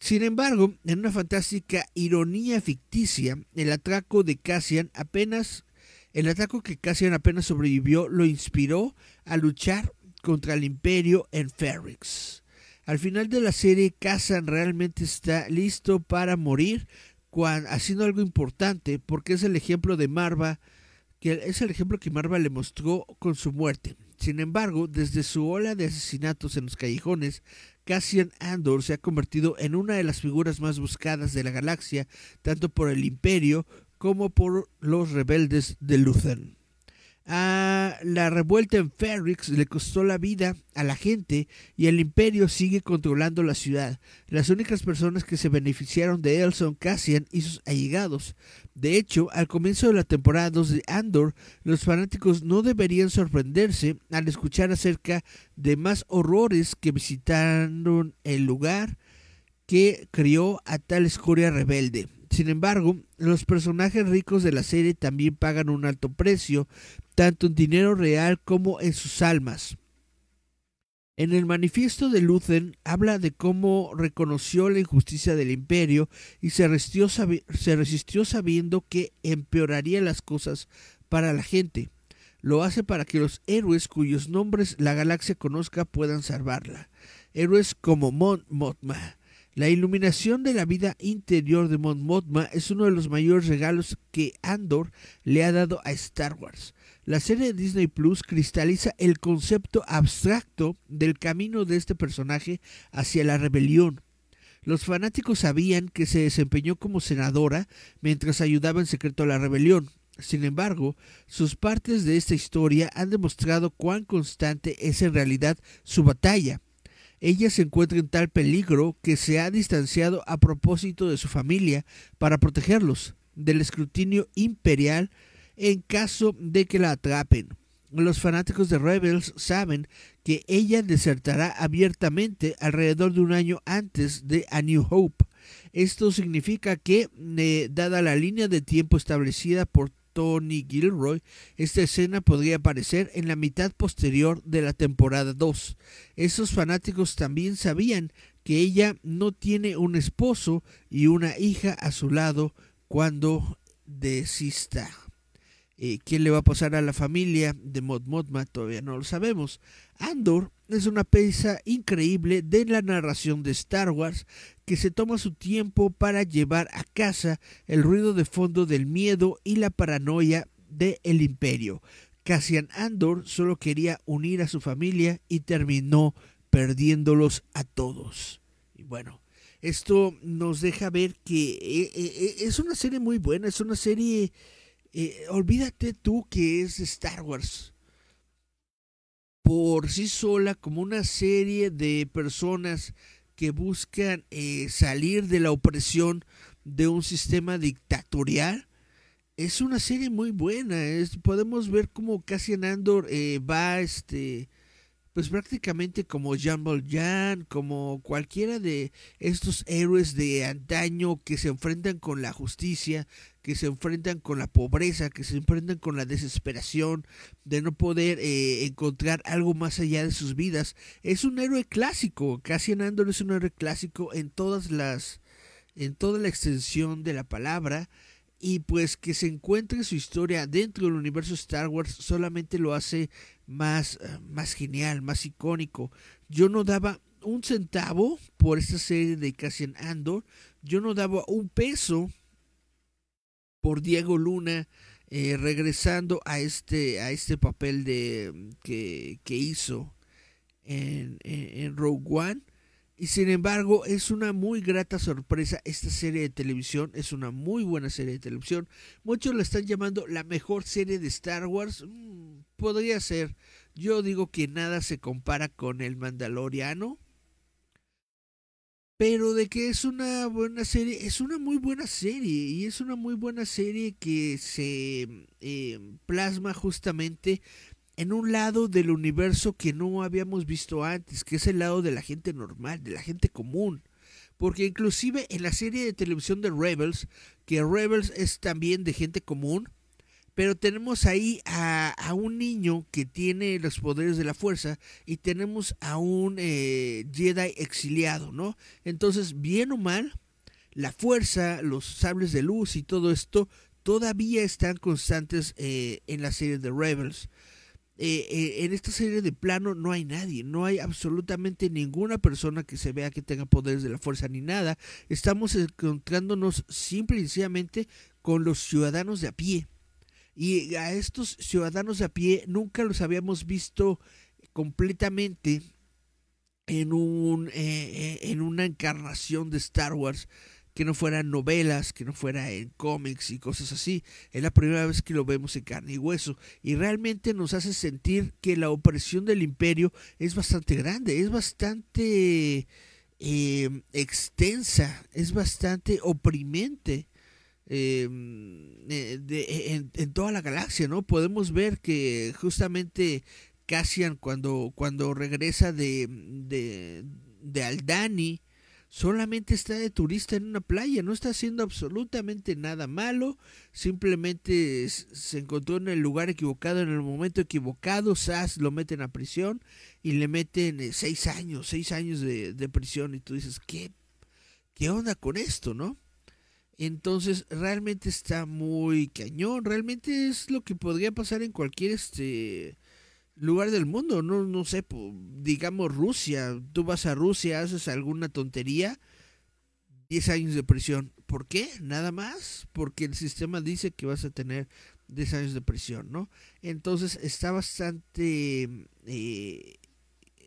sin embargo, en una fantástica ironía ficticia, el atraco de Cassian apenas El ataque que Cassian apenas sobrevivió lo inspiró a luchar contra el imperio en Ferrix. Al final de la serie, Cassian realmente está listo para morir, haciendo algo importante, porque es el ejemplo de Marva, que es el ejemplo que Marva le mostró con su muerte. Sin embargo, desde su ola de asesinatos en los callejones, Cassian Andor se ha convertido en una de las figuras más buscadas de la galaxia, tanto por el Imperio como por los rebeldes de Luthen. A la revuelta en Ferrix le costó la vida a la gente y el imperio sigue controlando la ciudad. Las únicas personas que se beneficiaron de él son Cassian y sus allegados. De hecho, al comienzo de la temporada 2 de Andor, los fanáticos no deberían sorprenderse al escuchar acerca de más horrores que visitaron el lugar que crió a tal escoria rebelde. Sin embargo, los personajes ricos de la serie también pagan un alto precio, tanto en dinero real como en sus almas. En el manifiesto de Luthen habla de cómo reconoció la injusticia del imperio y se resistió, sabiendo que empeoraría las cosas para la gente. Lo hace para que los héroes cuyos nombres la galaxia conozca puedan salvarla. Héroes como Mon la iluminación de la vida interior de Mon es uno de los mayores regalos que Andor le ha dado a Star Wars. La serie de Disney Plus cristaliza el concepto abstracto del camino de este personaje hacia la rebelión. Los fanáticos sabían que se desempeñó como senadora mientras ayudaba en secreto a la rebelión. Sin embargo, sus partes de esta historia han demostrado cuán constante es en realidad su batalla ella se encuentra en tal peligro que se ha distanciado a propósito de su familia para protegerlos del escrutinio imperial en caso de que la atrapen. Los fanáticos de Rebels saben que ella desertará abiertamente alrededor de un año antes de A New Hope. Esto significa que, eh, dada la línea de tiempo establecida por Tony Gilroy, esta escena podría aparecer en la mitad posterior de la temporada 2. Esos fanáticos también sabían que ella no tiene un esposo y una hija a su lado cuando desista. Eh, ¿Quién le va a pasar a la familia de Mod Modma? Todavía no lo sabemos. Andor es una pieza increíble de la narración de Star Wars que se toma su tiempo para llevar a casa el ruido de fondo del miedo y la paranoia del el imperio. Cassian Andor solo quería unir a su familia y terminó perdiéndolos a todos. Y bueno, esto nos deja ver que eh, eh, es una serie muy buena, es una serie eh, olvídate tú que es Star Wars por sí sola como una serie de personas que buscan eh, salir de la opresión de un sistema dictatorial. Es una serie muy buena. podemos ver cómo Cassian Andor eh, va este, pues prácticamente como Jean Valjean, como cualquiera de estos héroes de antaño que se enfrentan con la justicia, que se enfrentan con la pobreza, que se enfrentan con la desesperación de no poder eh, encontrar algo más allá de sus vidas. Es un héroe clásico, Cassian Andor es un héroe clásico en todas las en toda la extensión de la palabra y pues que se encuentre su historia dentro del universo Star Wars solamente lo hace más, eh, más genial, más icónico. Yo no daba un centavo por esta serie de Cassian Andor, yo no daba un peso por Diego Luna eh, regresando a este, a este papel de, que, que hizo en, en Rogue One y sin embargo, es una muy grata sorpresa esta serie de televisión. Es una muy buena serie de televisión. Muchos la están llamando la mejor serie de Star Wars. Mm, podría ser. Yo digo que nada se compara con el Mandaloriano. Pero de que es una buena serie, es una muy buena serie. Y es una muy buena serie que se eh, plasma justamente en un lado del universo que no habíamos visto antes, que es el lado de la gente normal, de la gente común. Porque inclusive en la serie de televisión de Rebels, que Rebels es también de gente común, pero tenemos ahí a, un niño que tiene los poderes de la fuerza y tenemos a un eh, Jedi exiliado, ¿no? Entonces, bien o mal, la fuerza, los sables de luz y todo esto todavía están constantes eh, en la serie de Rebels. Eh, en esta serie de plano no hay nadie, no hay absolutamente ninguna persona que se vea que tenga poderes de la fuerza ni nada. Estamos encontrándonos simple y sencillamente con los ciudadanos de a pie. Y a estos ciudadanos de a pie nunca los habíamos visto completamente en, un, en una encarnación de Star Wars que no fueran novelas, que no fuera en cómics y cosas así. Es la primera vez que lo vemos en carne y hueso. Y realmente nos hace sentir que la opresión del imperio es bastante grande, es bastante em, extensa, es bastante oprimente. Em, eh, en, toda la galaxia, ¿no? Podemos ver que justamente Cassian cuando, cuando regresa de, de, de Aldani, solamente está de turista en una playa, no está haciendo absolutamente nada malo, simplemente se encontró en el lugar equivocado, en el momento equivocado, Sass lo meten a prisión y le meten eh, seis años, seis años de, prisión y tú dices, ¿qué, ¿qué onda con esto, no? Entonces realmente está muy cañón, realmente es lo que podría pasar en cualquier este lugar del mundo, no, no sé, digamos Rusia, tú vas a Rusia, haces alguna tontería, 10 años de prisión. ¿Por qué? Nada más, porque el sistema dice que vas a tener 10 años de prisión, ¿no? Entonces está bastante, eh,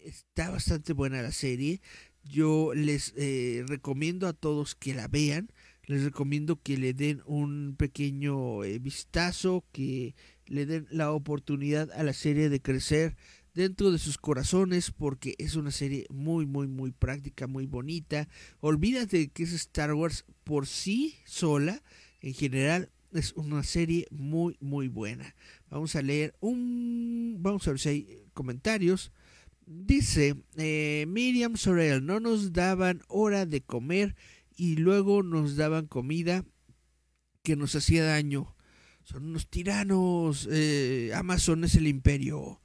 está bastante buena la serie. Yo les eh, recomiendo a todos que la vean. Les recomiendo que le den un pequeño eh, vistazo, que le den la oportunidad a la serie de crecer dentro de sus corazones porque es una serie muy muy muy práctica, muy bonita. Olvídate que es Star Wars por sí sola, en general es una serie muy muy buena. Vamos a leer un vamos a ver si hay comentarios. Dice eh, Miriam Sorel, no nos daban hora de comer y luego nos daban comida que nos hacía daño. Son unos tiranos. Eh, Amazon es el imperio.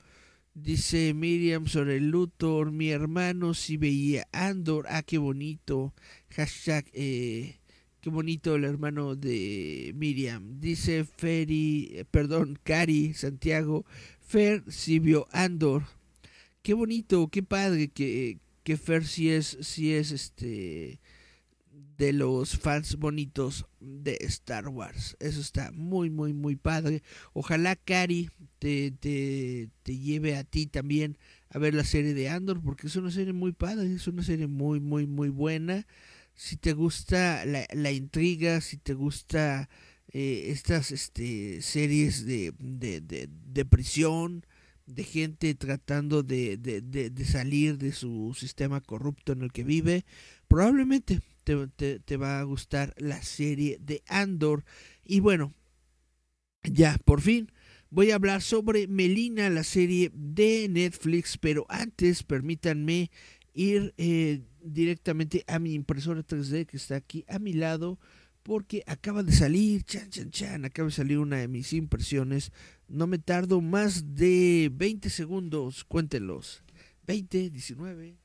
Dice Miriam sobre el Luthor. Mi hermano si veía Andor. Ah, qué bonito. Hashtag. Eh, qué bonito el hermano de Miriam. Dice Ferry. Eh, perdón, Cari Santiago. Fer si vio Andor. Qué bonito, qué padre que, que Fer es, si es este de los fans bonitos de Star Wars. Eso está muy, muy, muy padre. Ojalá Cari te, te, lleve a ti también a ver la serie de Andor, porque es una serie muy padre, es una serie muy, muy, muy buena. Si te gusta la, la intriga, si te gusta eh, estas este, series de, de, de, de prisión, de gente tratando de, de, de, salir de su sistema corrupto en el que vive, probablemente te, va a gustar la serie de Andor. Y bueno, ya, por fin voy a hablar sobre Melina, la serie de Netflix, pero antes permítanme ir eh, directamente a mi impresora 3D que está aquí a mi lado, porque acaba de salir, chan, chan, chan, acaba de salir una de mis impresiones. No me tardo más de 20 segundos, cuéntenlos. 20, 19.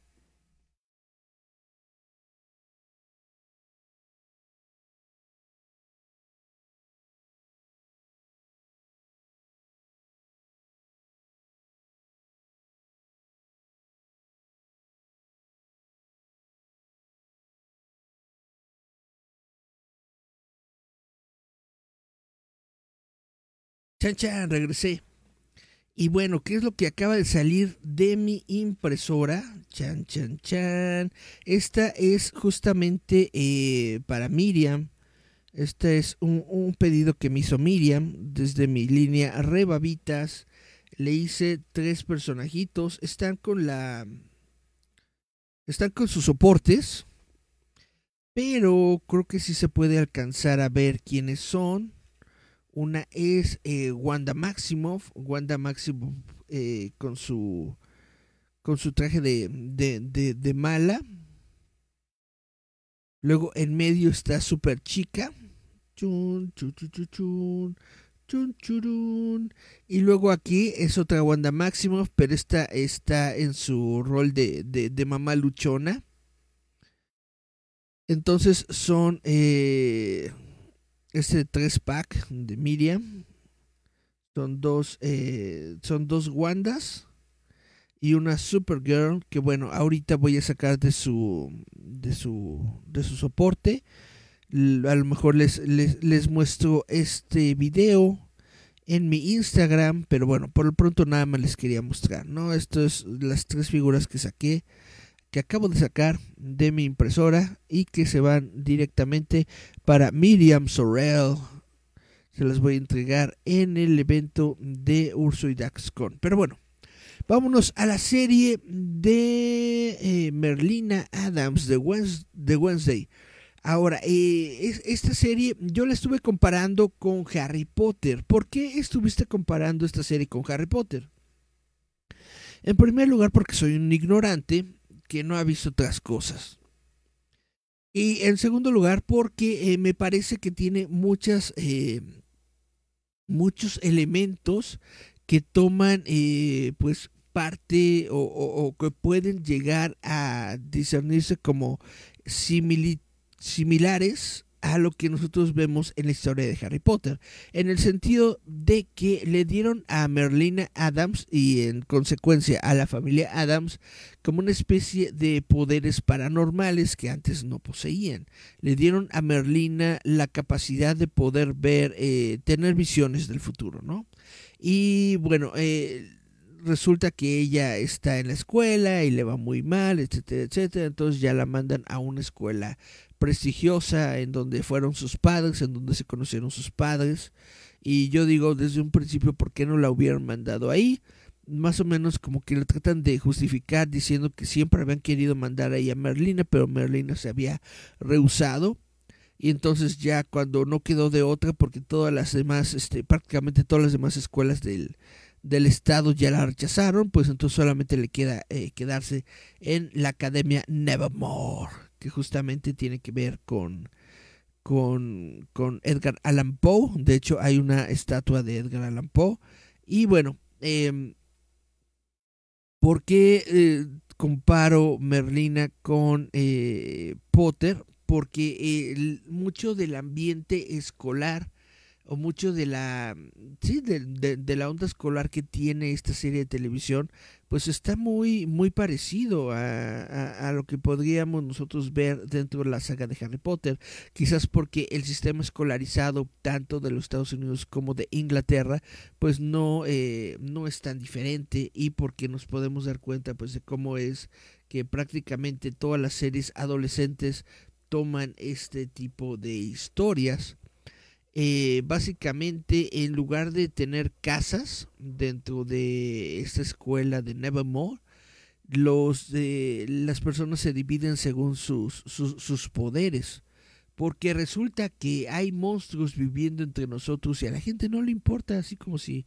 Chan, chan, regresé. Y bueno, ¿qué es lo que acaba de salir de mi impresora? Chan, chan, chan. Esta es justamente eh, para Miriam. Este es un, pedido que me hizo Miriam desde mi línea Rebabitas. Le hice tres personajitos. Están con la. Están con sus soportes. Pero creo que sí se puede alcanzar a ver quiénes son. Una es eh, Wanda Maximoff, Wanda Maximoff eh, con su con su traje de, de, de, mala. Luego en medio está Super Chica. Chun, chun, chun, chun, Y luego aquí es otra Wanda Maximoff, pero esta está en su rol de, de, de mamá luchona. Entonces son eh, este tres pack de Miriam. Son dos, eh, son dos Wandas y una Supergirl que bueno, ahorita voy a sacar de su de su de su soporte. A lo mejor les, les, les muestro este video en mi Instagram, pero bueno, por lo pronto nada más les quería mostrar, ¿no? Estas las tres figuras que saqué, que acabo de sacar de mi impresora y que se van directamente para Miriam Sorrell. Se las voy a entregar en el evento de Urso y Daxcon. Pero bueno, vámonos a la serie de eh, Merlina Adams de, Wednesday. Ahora, eh, esta serie yo la estuve comparando con Harry Potter. ¿Por qué estuviste comparando esta serie con Harry Potter? En primer lugar, porque soy un ignorante que no ha visto otras cosas. Y en segundo lugar, porque eh, me parece que tiene muchas, eh, muchos elementos que toman, pues, parte o, o, que pueden llegar a discernirse como similitudes similares a lo que nosotros vemos en la historia de Harry Potter, en el sentido de que le dieron a Merlina Adams y en consecuencia a la familia Adams como una especie de poderes paranormales que antes no poseían. Le dieron a Merlina la capacidad de poder ver, eh, tener visiones del futuro, ¿no? Y bueno, eh, resulta que ella está en la escuela y le va muy mal, etcétera, etcétera. Entonces ya la mandan a una escuela prestigiosa en donde fueron sus padres, en donde se conocieron sus padres. Y yo digo desde un principio, ¿por qué no la hubieran mandado ahí? Más o menos como que le tratan de justificar diciendo que siempre habían querido mandar ahí a Merlina, pero Merlina se había rehusado. Y entonces ya cuando no quedó de otra, porque todas las demás, este, prácticamente todas las demás escuelas del, del estado ya la rechazaron, pues entonces solamente le queda eh, quedarse en la Academia Nevermore que justamente tiene que ver con, con, con Edgar Allan Poe. De hecho, hay una estatua de Edgar Allan Poe. Y bueno, eh, ¿por qué eh, comparo Merlina con eh, Potter? Porque mucho del ambiente escolar o mucho de la sí de, de, la onda escolar que tiene esta serie de televisión pues está muy muy parecido a, a, lo que podríamos nosotros ver dentro de la saga de Harry Potter. Quizás porque el sistema escolarizado tanto de los Estados Unidos como de Inglaterra pues no eh, no es tan diferente y porque nos podemos dar cuenta pues de cómo es que prácticamente todas las series adolescentes toman este tipo de historias eh, básicamente en lugar de tener casas dentro de esta escuela de Nevermore, los de las personas se dividen según sus, sus, poderes. Porque resulta que hay monstruos viviendo entre nosotros y a la gente no le importa, así como si,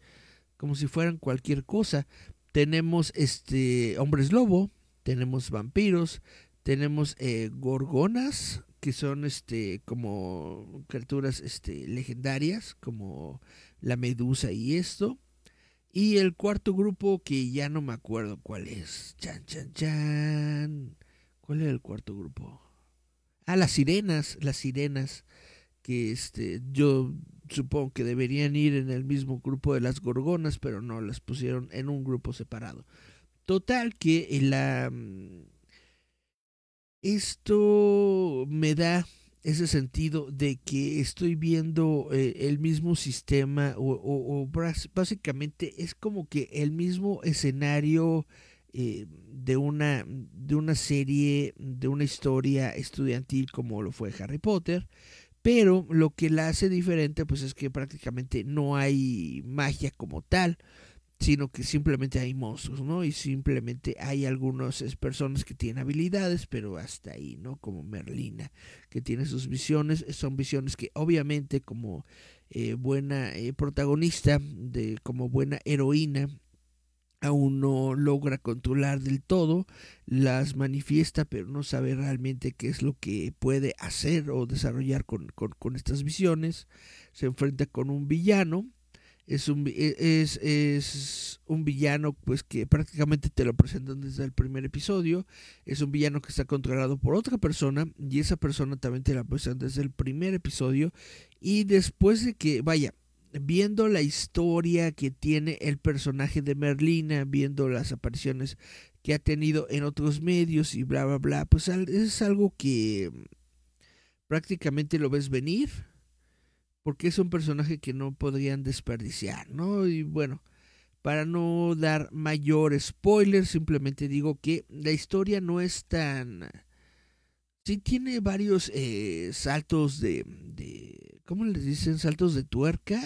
como si fueran cualquier cosa. Tenemos este hombres lobo, tenemos vampiros, tenemos eh, gorgonas, que son este como criaturas este legendarias como la medusa y esto. Y el cuarto grupo que ya no me acuerdo cuál es. Chan chan chan. Cuál era el cuarto grupo ah las sirenas las sirenas que este yo supongo que deberían ir en el mismo grupo de las gorgonas pero no las pusieron en un grupo separado. Total que la esto me da ese sentido de que estoy viendo eh, el mismo sistema o, básicamente es como que el mismo escenario eh, de una de una serie de una historia estudiantil como lo fue Harry Potter pero lo que la hace diferente pues es que prácticamente no hay magia como tal sino que simplemente hay monstruos, ¿no? Y simplemente hay algunas personas que tienen habilidades, pero hasta ahí, ¿no? Como Merlina, que tiene sus visiones, son visiones que obviamente como eh, buena eh, protagonista, de, como buena heroína, aún no logra controlar del todo, las manifiesta, pero no sabe realmente qué es lo que puede hacer o desarrollar con, con estas visiones, se enfrenta con un villano, es un, e, es, es un villano pues que prácticamente te lo presentan desde el primer episodio. Es un villano que está controlado por otra persona y esa persona también te la presentan desde el primer episodio Y después de que, vaya, viendo la historia que tiene el personaje de Merlina, viendo las apariciones que ha tenido en otros medios y bla, bla, bla, pues es algo que prácticamente lo ves venir, porque es un personaje que no podrían desperdiciar, ¿no? Y bueno, para no dar mayor spoiler, simplemente digo que la historia no es tan... Sí tiene varios eh, saltos de, de... ¿Cómo les dicen? Saltos de tuerca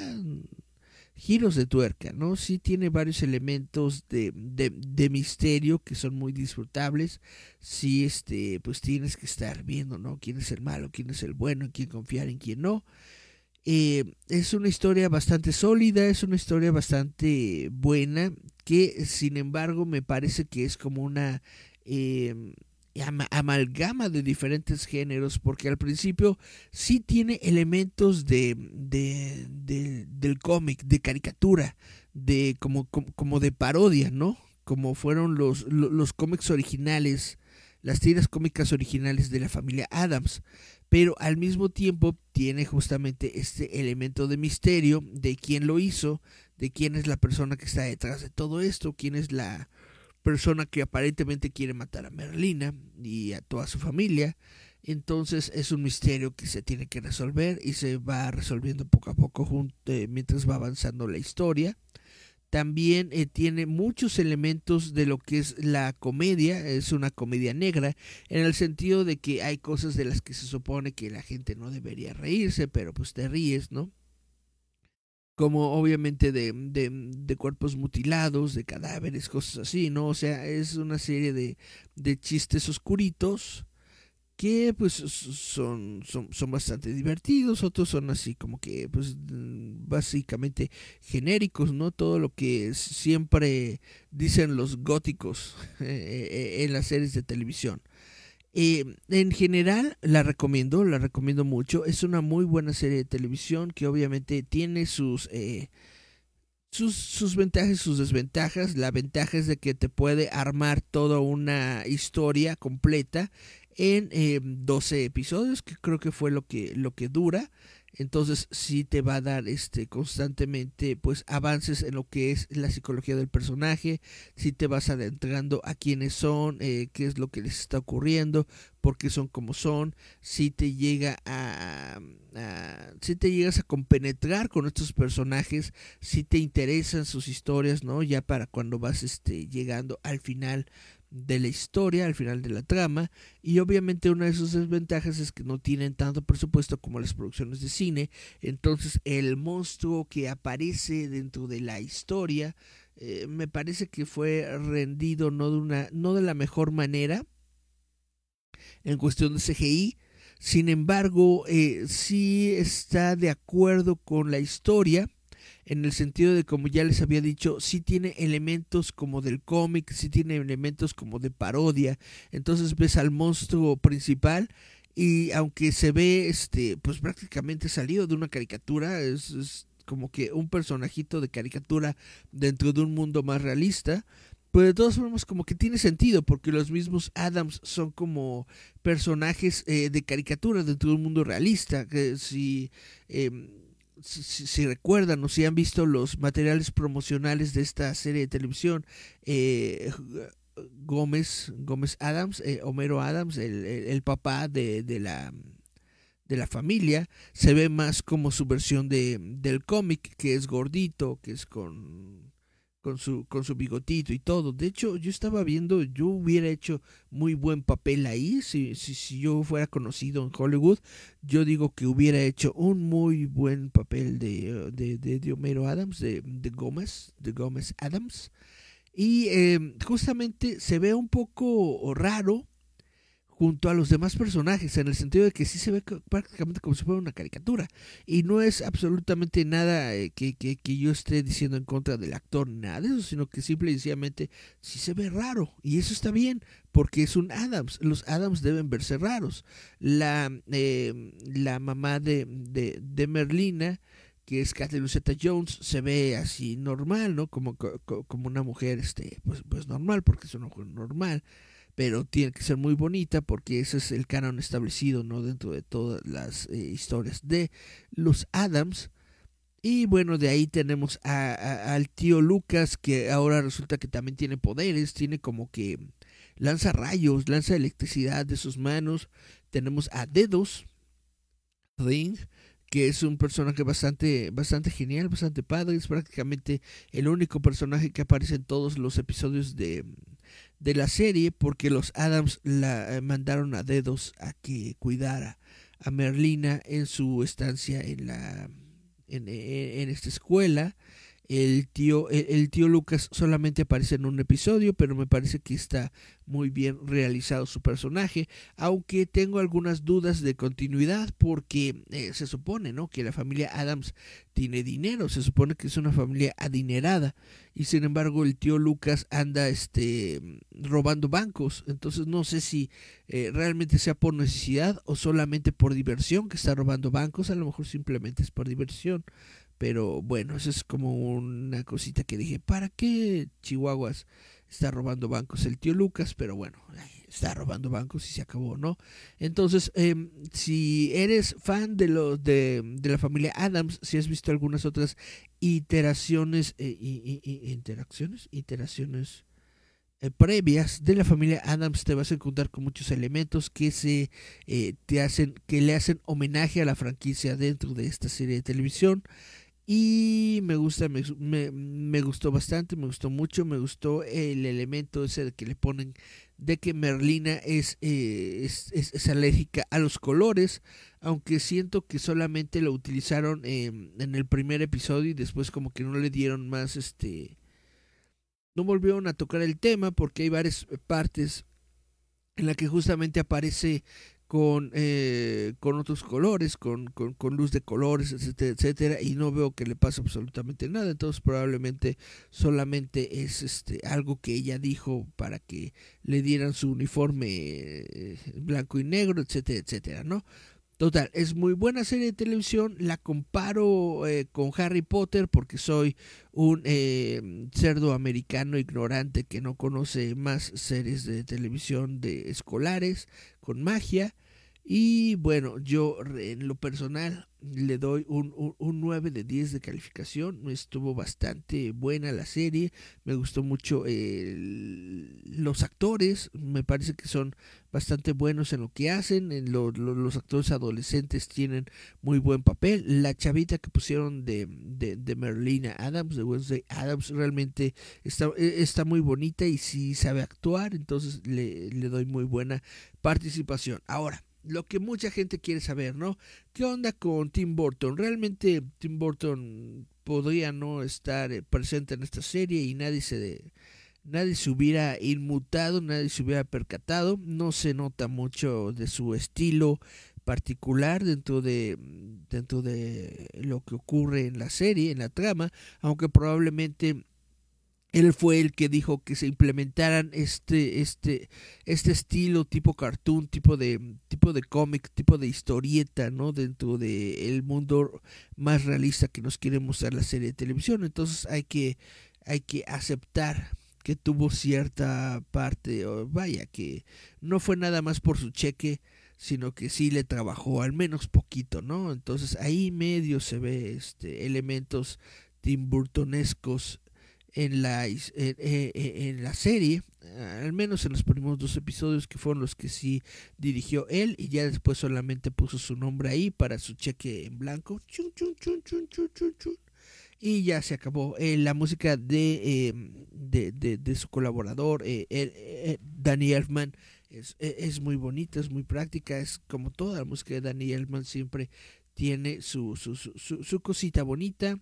giros de tuerca, ¿no? Sí tiene varios elementos de, de, misterio que son muy disfrutables. Sí, este, pues tienes que estar viendo, ¿no? Quién es el malo, quién es el bueno, en quién confiar, en quién no. Eh, es una historia bastante sólida, es una historia bastante buena, que sin embargo me parece que es como una... Eh, amalgama de diferentes géneros, porque al principio sí tiene elementos de, de, del cómic, de caricatura, de como, como, de parodia, ¿no? Como fueron los, los, cómics originales, las tiras cómicas originales de la familia Adams. Pero al mismo tiempo tiene justamente este elemento de misterio de quién lo hizo, de quién es la persona que está detrás de todo esto, quién es la, persona que aparentemente quiere matar a Merlina y a toda su familia. Entonces es un misterio que se tiene que resolver y se va resolviendo poco a poco junto, eh, mientras va avanzando la historia. También eh, tiene muchos elementos de lo que es la comedia, es una comedia negra, en el sentido de que hay cosas de las que se supone que la gente no debería reírse, pero pues te ríes, ¿no? como obviamente de, de, cuerpos mutilados, de cadáveres, cosas así, ¿no? O sea, es una serie de, de chistes oscuritos que pues son, son, son, bastante divertidos, otros son así como que pues básicamente genéricos, ¿no? Todo lo que siempre dicen los góticos eh, eh, en las series de televisión. Eh, en general la recomiendo, la recomiendo mucho. Es una muy buena serie de televisión que obviamente tiene sus, sus, sus ventajas y sus desventajas. La ventaja es de que te puede armar toda una historia completa en eh, 12 episodios, que creo que fue lo que, lo que dura. Entonces sí te va a dar este constantemente pues avances en lo que es la psicología del personaje. Si te vas adentrando a quiénes son eh, qué es lo que les está ocurriendo por qué son como son. Si te llega a, si te llegas a compenetrar con estos personajes. Si te interesan sus historias no ya para cuando vas este llegando al final de la historia al final de la trama y obviamente una de sus desventajas es que no tienen tanto presupuesto como las producciones de cine. Entonces el monstruo que aparece dentro de la historia eh, me parece que fue rendido no de una no de la mejor manera en cuestión de CGI sin embargo eh, sí está de acuerdo con la historia en el sentido de, como ya les había dicho, sí tiene elementos como del cómic, sí tiene elementos como de parodia. Entonces ves al monstruo principal y aunque se ve, este, pues prácticamente salido de una caricatura, es, como que un personajito de caricatura dentro de un mundo más realista. Pero de todas formas como que tiene sentido porque los mismos Adams son como personajes eh, de caricatura dentro de un mundo realista. Que si em, si, recuerdan o si han visto los materiales promocionales de esta serie de televisión, eh, Gómez, Gómez Adams, eh, Homero Adams, el, el, papá de, de, la de la familia, se ve más como su versión de, del cómic, que es gordito, que es con con su, con su bigotito y todo. De hecho, yo estaba viendo, yo hubiera hecho muy buen papel ahí. Si, si, si yo fuera conocido en Hollywood, yo digo que hubiera hecho un muy buen papel de, de, de, Homero Adams, de, de Gómez, de Gómez Adams. Y eh, justamente se ve un poco raro junto a los demás personajes, en el sentido de que sí se ve prácticamente como si fuera una caricatura. Y no es absolutamente nada eh, que, que, que, yo esté diciendo en contra del actor, nada de eso, sino que simple y sencillamente sí se ve raro. Y eso está bien, porque es un Adams. Los Adams deben verse raros. La, eh, la mamá de, de, Merlina que es Kathleen Lucetta Jones, se ve así normal, ¿no? Como, como una mujer, este, pues, pues normal, porque es una mujer normal pero tiene que ser muy bonita porque ese es el canon establecido no dentro de todas las eh, historias de los Adams. Y bueno de ahí tenemos al tío Lucas que ahora resulta que también tiene poderes tiene como que lanza rayos lanza electricidad de sus manos. Tenemos a Dedos Ring que es un personaje bastante, bastante genial, bastante padre. Es prácticamente el único personaje que aparece en todos los episodios de, de la serie, porque los Adams la eh, mandaron a dedos a que cuidara a Merlina en su estancia en la en, en esta escuela el tío, el, tío Lucas solamente aparece en un episodio, pero me parece que está muy bien realizado su personaje, aunque tengo algunas dudas de continuidad porque eh, se supone, ¿no? Que la familia Adams tiene dinero, se supone que es una familia adinerada y sin embargo el tío Lucas anda, este, robando bancos, entonces no sé si eh, realmente sea por necesidad o solamente por diversión que está robando bancos, a lo mejor simplemente es por diversión. Pero bueno, eso es como una cosita que dije, ¿para qué Chihuahuas está robando bancos el tío Lucas? Pero bueno, está robando bancos y se acabó, ¿no? Entonces, em, si eres fan de, los de, de, la familia Adams, si has visto algunas otras iteraciones, eh, interacciones, iteraciones eh, previas de la familia Adams, te vas a encontrar con muchos elementos que se eh, te hacen, que le hacen homenaje a la franquicia dentro de esta serie de televisión y me gusta me, me, gustó bastante me gustó mucho me gustó el elemento ese que le ponen de que Merlina es, eh, es, es, alérgica a los colores aunque siento que solamente lo utilizaron en el primer episodio y después como que no le dieron más este no volvieron a tocar el tema porque hay varias partes en la que justamente aparece con, eh, con otros colores, con, con, con, luz de colores, etcétera, etcétera, y no veo que le pase absolutamente nada, entonces probablemente solamente es este algo que ella dijo para que le dieran su uniforme eh, blanco y negro, etcétera, etcétera, ¿no? Total, es muy buena serie de televisión. La comparo eh, con Harry Potter porque soy un cerdo americano ignorante que no conoce más series de televisión de escolares con magia. Y bueno, yo en lo personal le doy un, un, 9 de 10 de calificación. Estuvo bastante buena la serie. Me gustó mucho los actores. Me parece que son bastante buenos en lo que hacen. En los actores adolescentes tienen muy buen papel. La chavita que pusieron de, de, Merlina Adams, de Wednesday Adams, realmente está, e, está muy bonita y sí sabe actuar. Entonces le, le doy muy buena participación. Ahora lo que mucha gente quiere saber, ¿no? ¿Qué onda con Tim Burton? ¿Realmente Tim Burton podría no estar eh, presente en esta serie y nadie se nadie se hubiera inmutado, nadie se hubiera percatado? No se nota mucho de su estilo particular dentro de dentro de lo que ocurre en la serie, en la trama, aunque probablemente él fue el que dijo que se implementaran este este este estilo tipo cartoon tipo de tipo de cómic tipo de historieta no dentro de el mundo más realista que nos quiere mostrar la serie de televisión. Entonces hay que hay que aceptar que tuvo cierta parte vaya que no fue nada más por su cheque sino que sí le trabajó al menos poquito no entonces ahí medio se ve este elementos timburtonescos en la, en, en, la serie, al menos en los primeros dos episodios que fueron los que sí dirigió él y ya después solamente puso su nombre ahí para su cheque en blanco. y ya se acabó. la música de, de, de, su colaborador, eh, Danny Elfman, es, es, muy bonita, es muy práctica, es como toda la música de Danny Elfman siempre tiene su, su, su, su cosita bonita.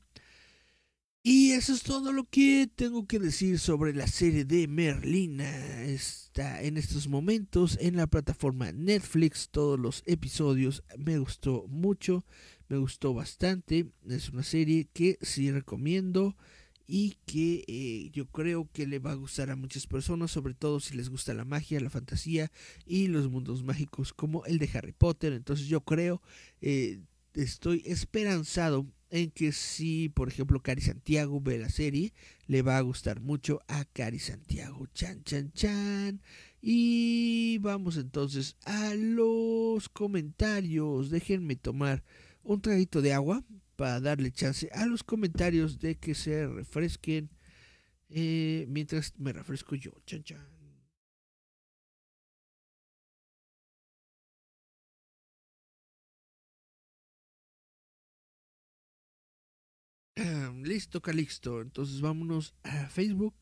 Y eso es todo lo que tengo que decir sobre la serie de Merlina. Está en estos momentos en la plataforma Netflix. Todos los episodios me gustó mucho, me gustó bastante. Es una serie que sí recomiendo y que eh, yo creo que le va a gustar a muchas personas, sobre todo si les gusta la magia, la fantasía y los mundos mágicos como el de Harry Potter. Entonces yo creo, eh, estoy esperanzado en que si, por ejemplo, Cari Santiago ve la serie, le va a gustar mucho a Cari Santiago. Chan, chan, chan. Y vamos entonces a los comentarios. Déjenme tomar un traguito de agua para darle chance a los comentarios de que se refresquen eh, mientras me refresco yo. Chan, chan. listo, Calixto. Entonces vámonos a Facebook.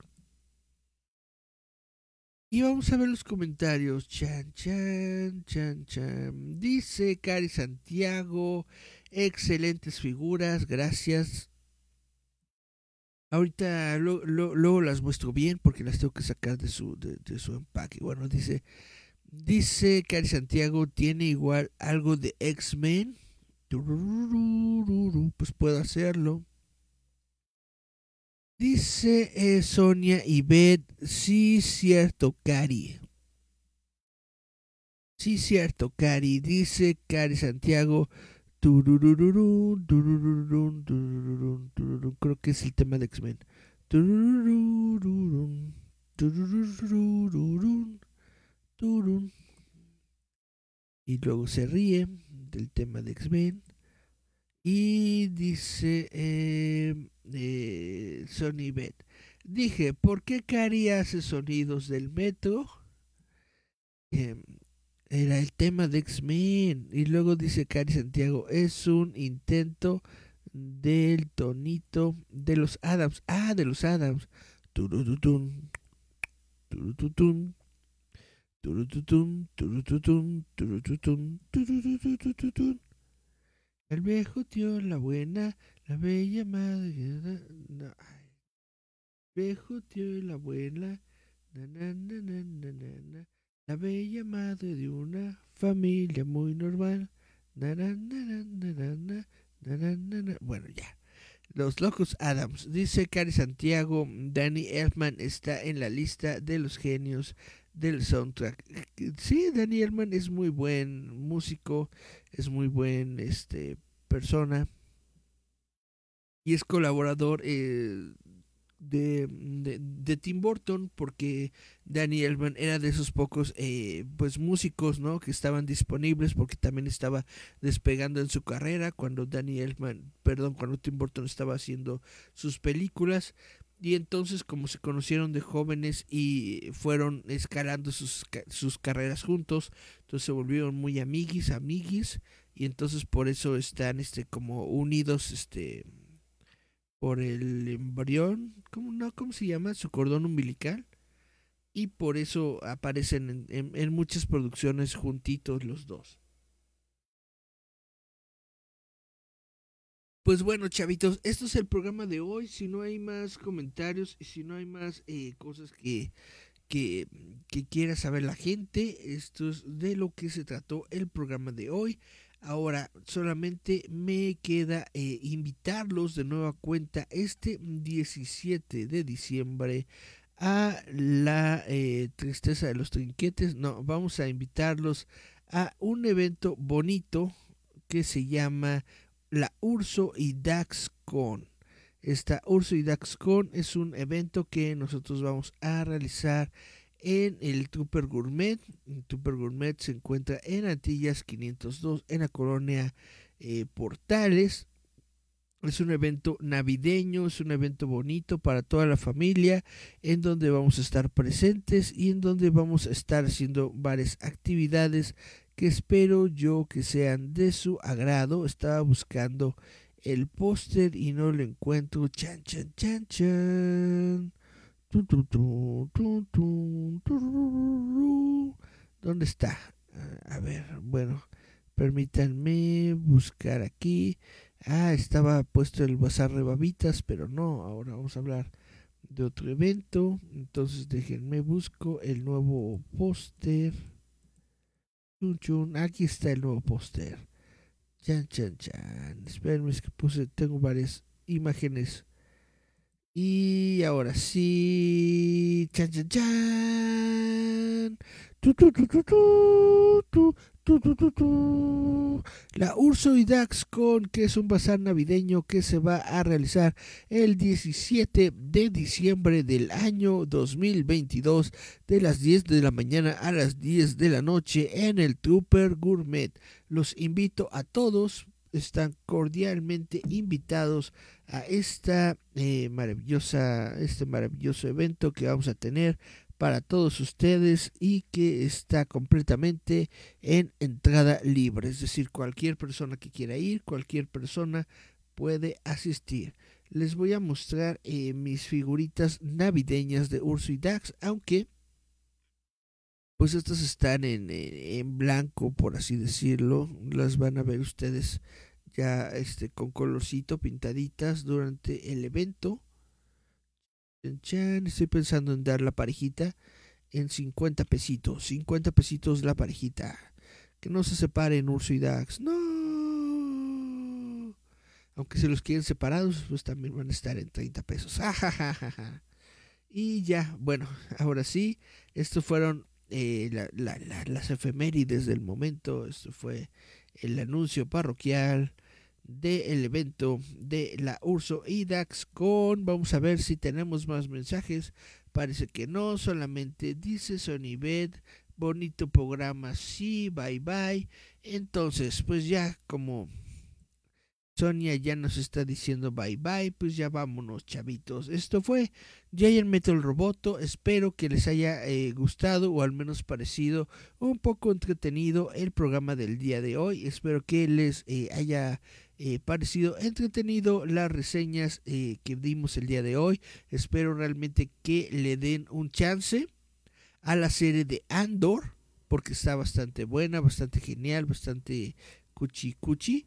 Y vamos a ver los comentarios. Chan, chan, chan, chan. Dice Cari Santiago. Excelentes figuras, gracias. Ahorita luego las muestro bien porque las tengo que sacar de su, de, su empaque. Bueno, dice, dice Cari Santiago, tiene igual algo de X-Men. Pues puedo hacerlo. Dice eh, Sonia y Beth, sí cierto, Cari. Sí cierto, Cari. Dice Cari Santiago, creo que es el tema de X-Men. Y luego se ríe del tema de X-Men. Y dice eh, eh, Sony Bet. Dije, ¿por qué Cari hace sonidos del metro? Eh, era el tema de X-Men. Y luego dice Cari Santiago, es un intento del tonito de los Adams. Ah, de los Adams. Turututun, turututun, turututun, turututun, turututun. El viejo tío, la buena, la bella madre. viejo tío, la. Na, na, na, la bella madre de una familia muy normal. Bueno, ya. Los Locos Adams. Dice Cari Santiago, Danny Elfman está en la lista de los genios del soundtrack. Sí, Danny Elfman es muy buen músico, es muy buen este persona. Y es colaborador eh, de, de, Tim Burton porque Danny Elfman era de esos pocos eh, pues músicos no que estaban disponibles porque también estaba despegando en su carrera cuando Danny Elfman perdón cuando Tim Burton estaba haciendo sus películas y entonces como se conocieron de jóvenes y fueron escalando sus, sus carreras juntos entonces se volvieron muy amiguis amiguis y entonces por eso están este como unidos este por el embrión, ¿cómo, no, ¿cómo se llama? Su cordón umbilical. Y por eso aparecen en, muchas producciones juntitos los dos. Pues bueno, chavitos, esto es el programa de hoy. Si no hay más comentarios y si no hay más eh, cosas que, que, quiera saber la gente, esto es de lo que se trató el programa de hoy. Ahora solamente me queda eh, invitarlos de nueva cuenta este 17 de diciembre a la eh, tristeza de los trinquetes. No, vamos a invitarlos a un evento bonito que se llama la Urso y DaxCon. Esta Urso y DaxCon es un evento que nosotros vamos a realizar en el Trooper Gourmet. El Trooper Gourmet se encuentra en Antillas 502 en la colonia eh, Portales. Es un evento navideño, es un evento bonito para toda la familia, en donde vamos a estar presentes y en donde vamos a estar haciendo varias actividades que espero yo que sean de su agrado. Estaba buscando el póster y no lo encuentro. Chan, chan, chan, chan. ¿Dónde está? A ver, bueno, permítanme buscar aquí. Ah, estaba puesto el bazar de babitas, pero no, ahora vamos a hablar de otro evento. Entonces déjenme busco el nuevo póster. Aquí está el nuevo póster. Chan, chan, chan. Espérenme, es que puse, tengo varias imágenes y ahora sí. Chan, chan, chan. Tu, tu, tu, tu, tu, La Urso y Dax Con, que es un bazar navideño que se va a realizar el 17 de diciembre del año 2022 de las 10 de la mañana a las 10 de la noche en el Trooper Gourmet. Los invito a todos, están cordialmente invitados a esta eh, maravillosa, este maravilloso evento que vamos a tener para todos ustedes y que está completamente en entrada libre. Es decir, cualquier persona que quiera ir, cualquier persona puede asistir. Les voy a mostrar eh, mis figuritas navideñas de Urso y Dax, aunque pues estas están en, en, blanco, por así decirlo. Las van a ver ustedes ya este, con colorcito pintaditas durante el evento. Estoy pensando en dar la parejita en 50 pesitos. 50 pesitos la parejita. Que no se separen Urso y Dax. No. Aunque se los quieren separados, pues también van a estar en 30 pesos. y ya, bueno, ahora sí, estos fueron eh, las efemérides del momento. Esto fue el anuncio parroquial del evento de la Urso y Dax con vamos a ver si tenemos más mensajes parece que no solamente dice Sonibet bonito programa sí bye bye entonces pues ya como Sonia ya nos está diciendo bye bye, pues ya vámonos chavitos. Esto fue Giant Metal Roboto, espero que les haya eh, gustado o al menos parecido un poco entretenido el programa del día de hoy. Espero que les eh, haya eh, parecido entretenido las reseñas eh, que dimos el día de hoy. Espero realmente que le den un chance a la serie de Andor, porque está bastante buena, bastante genial, bastante cuchi cuchi.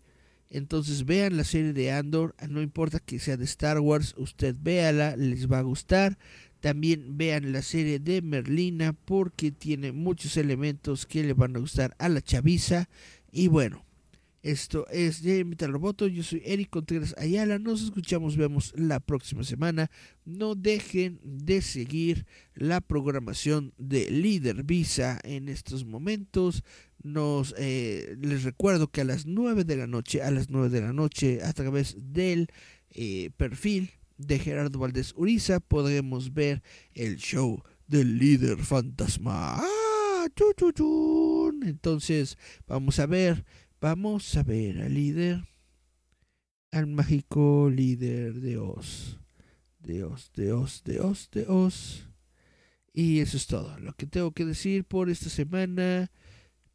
Entonces vean la serie de Andor, no importa que sea de Star Wars, usted véala, les va a gustar. También vean la serie de Merlina porque tiene muchos elementos que le van a gustar a la chaviza. Y bueno, esto es de Metal Roboto. Yo soy Eric Contreras Ayala. Nos escuchamos, vemos la próxima semana. No dejen de seguir la programación de Líder Visa en estos momentos. Nos eh, les recuerdo que a las 9 de la noche, a las 9 de la noche, a través del eh, perfil de Gerardo Valdés Uriza, podremos ver el show del líder fantasma. ¡Ah! Entonces, vamos a ver Vamos a ver al líder, al mágico líder de Oz. De Oz, de Oz, de Oz, de Oz. Y eso es todo lo que tengo que decir por esta semana.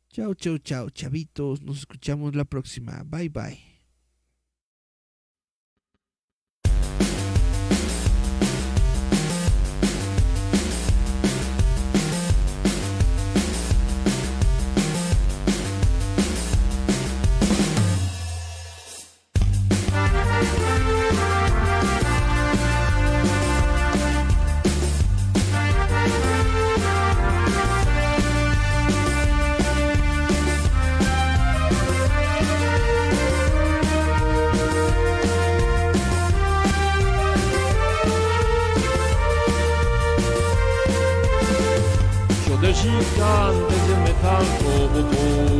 Chao, chao, chao, chavitos. Nos escuchamos la próxima. Bye, bye. utan det som är tankar och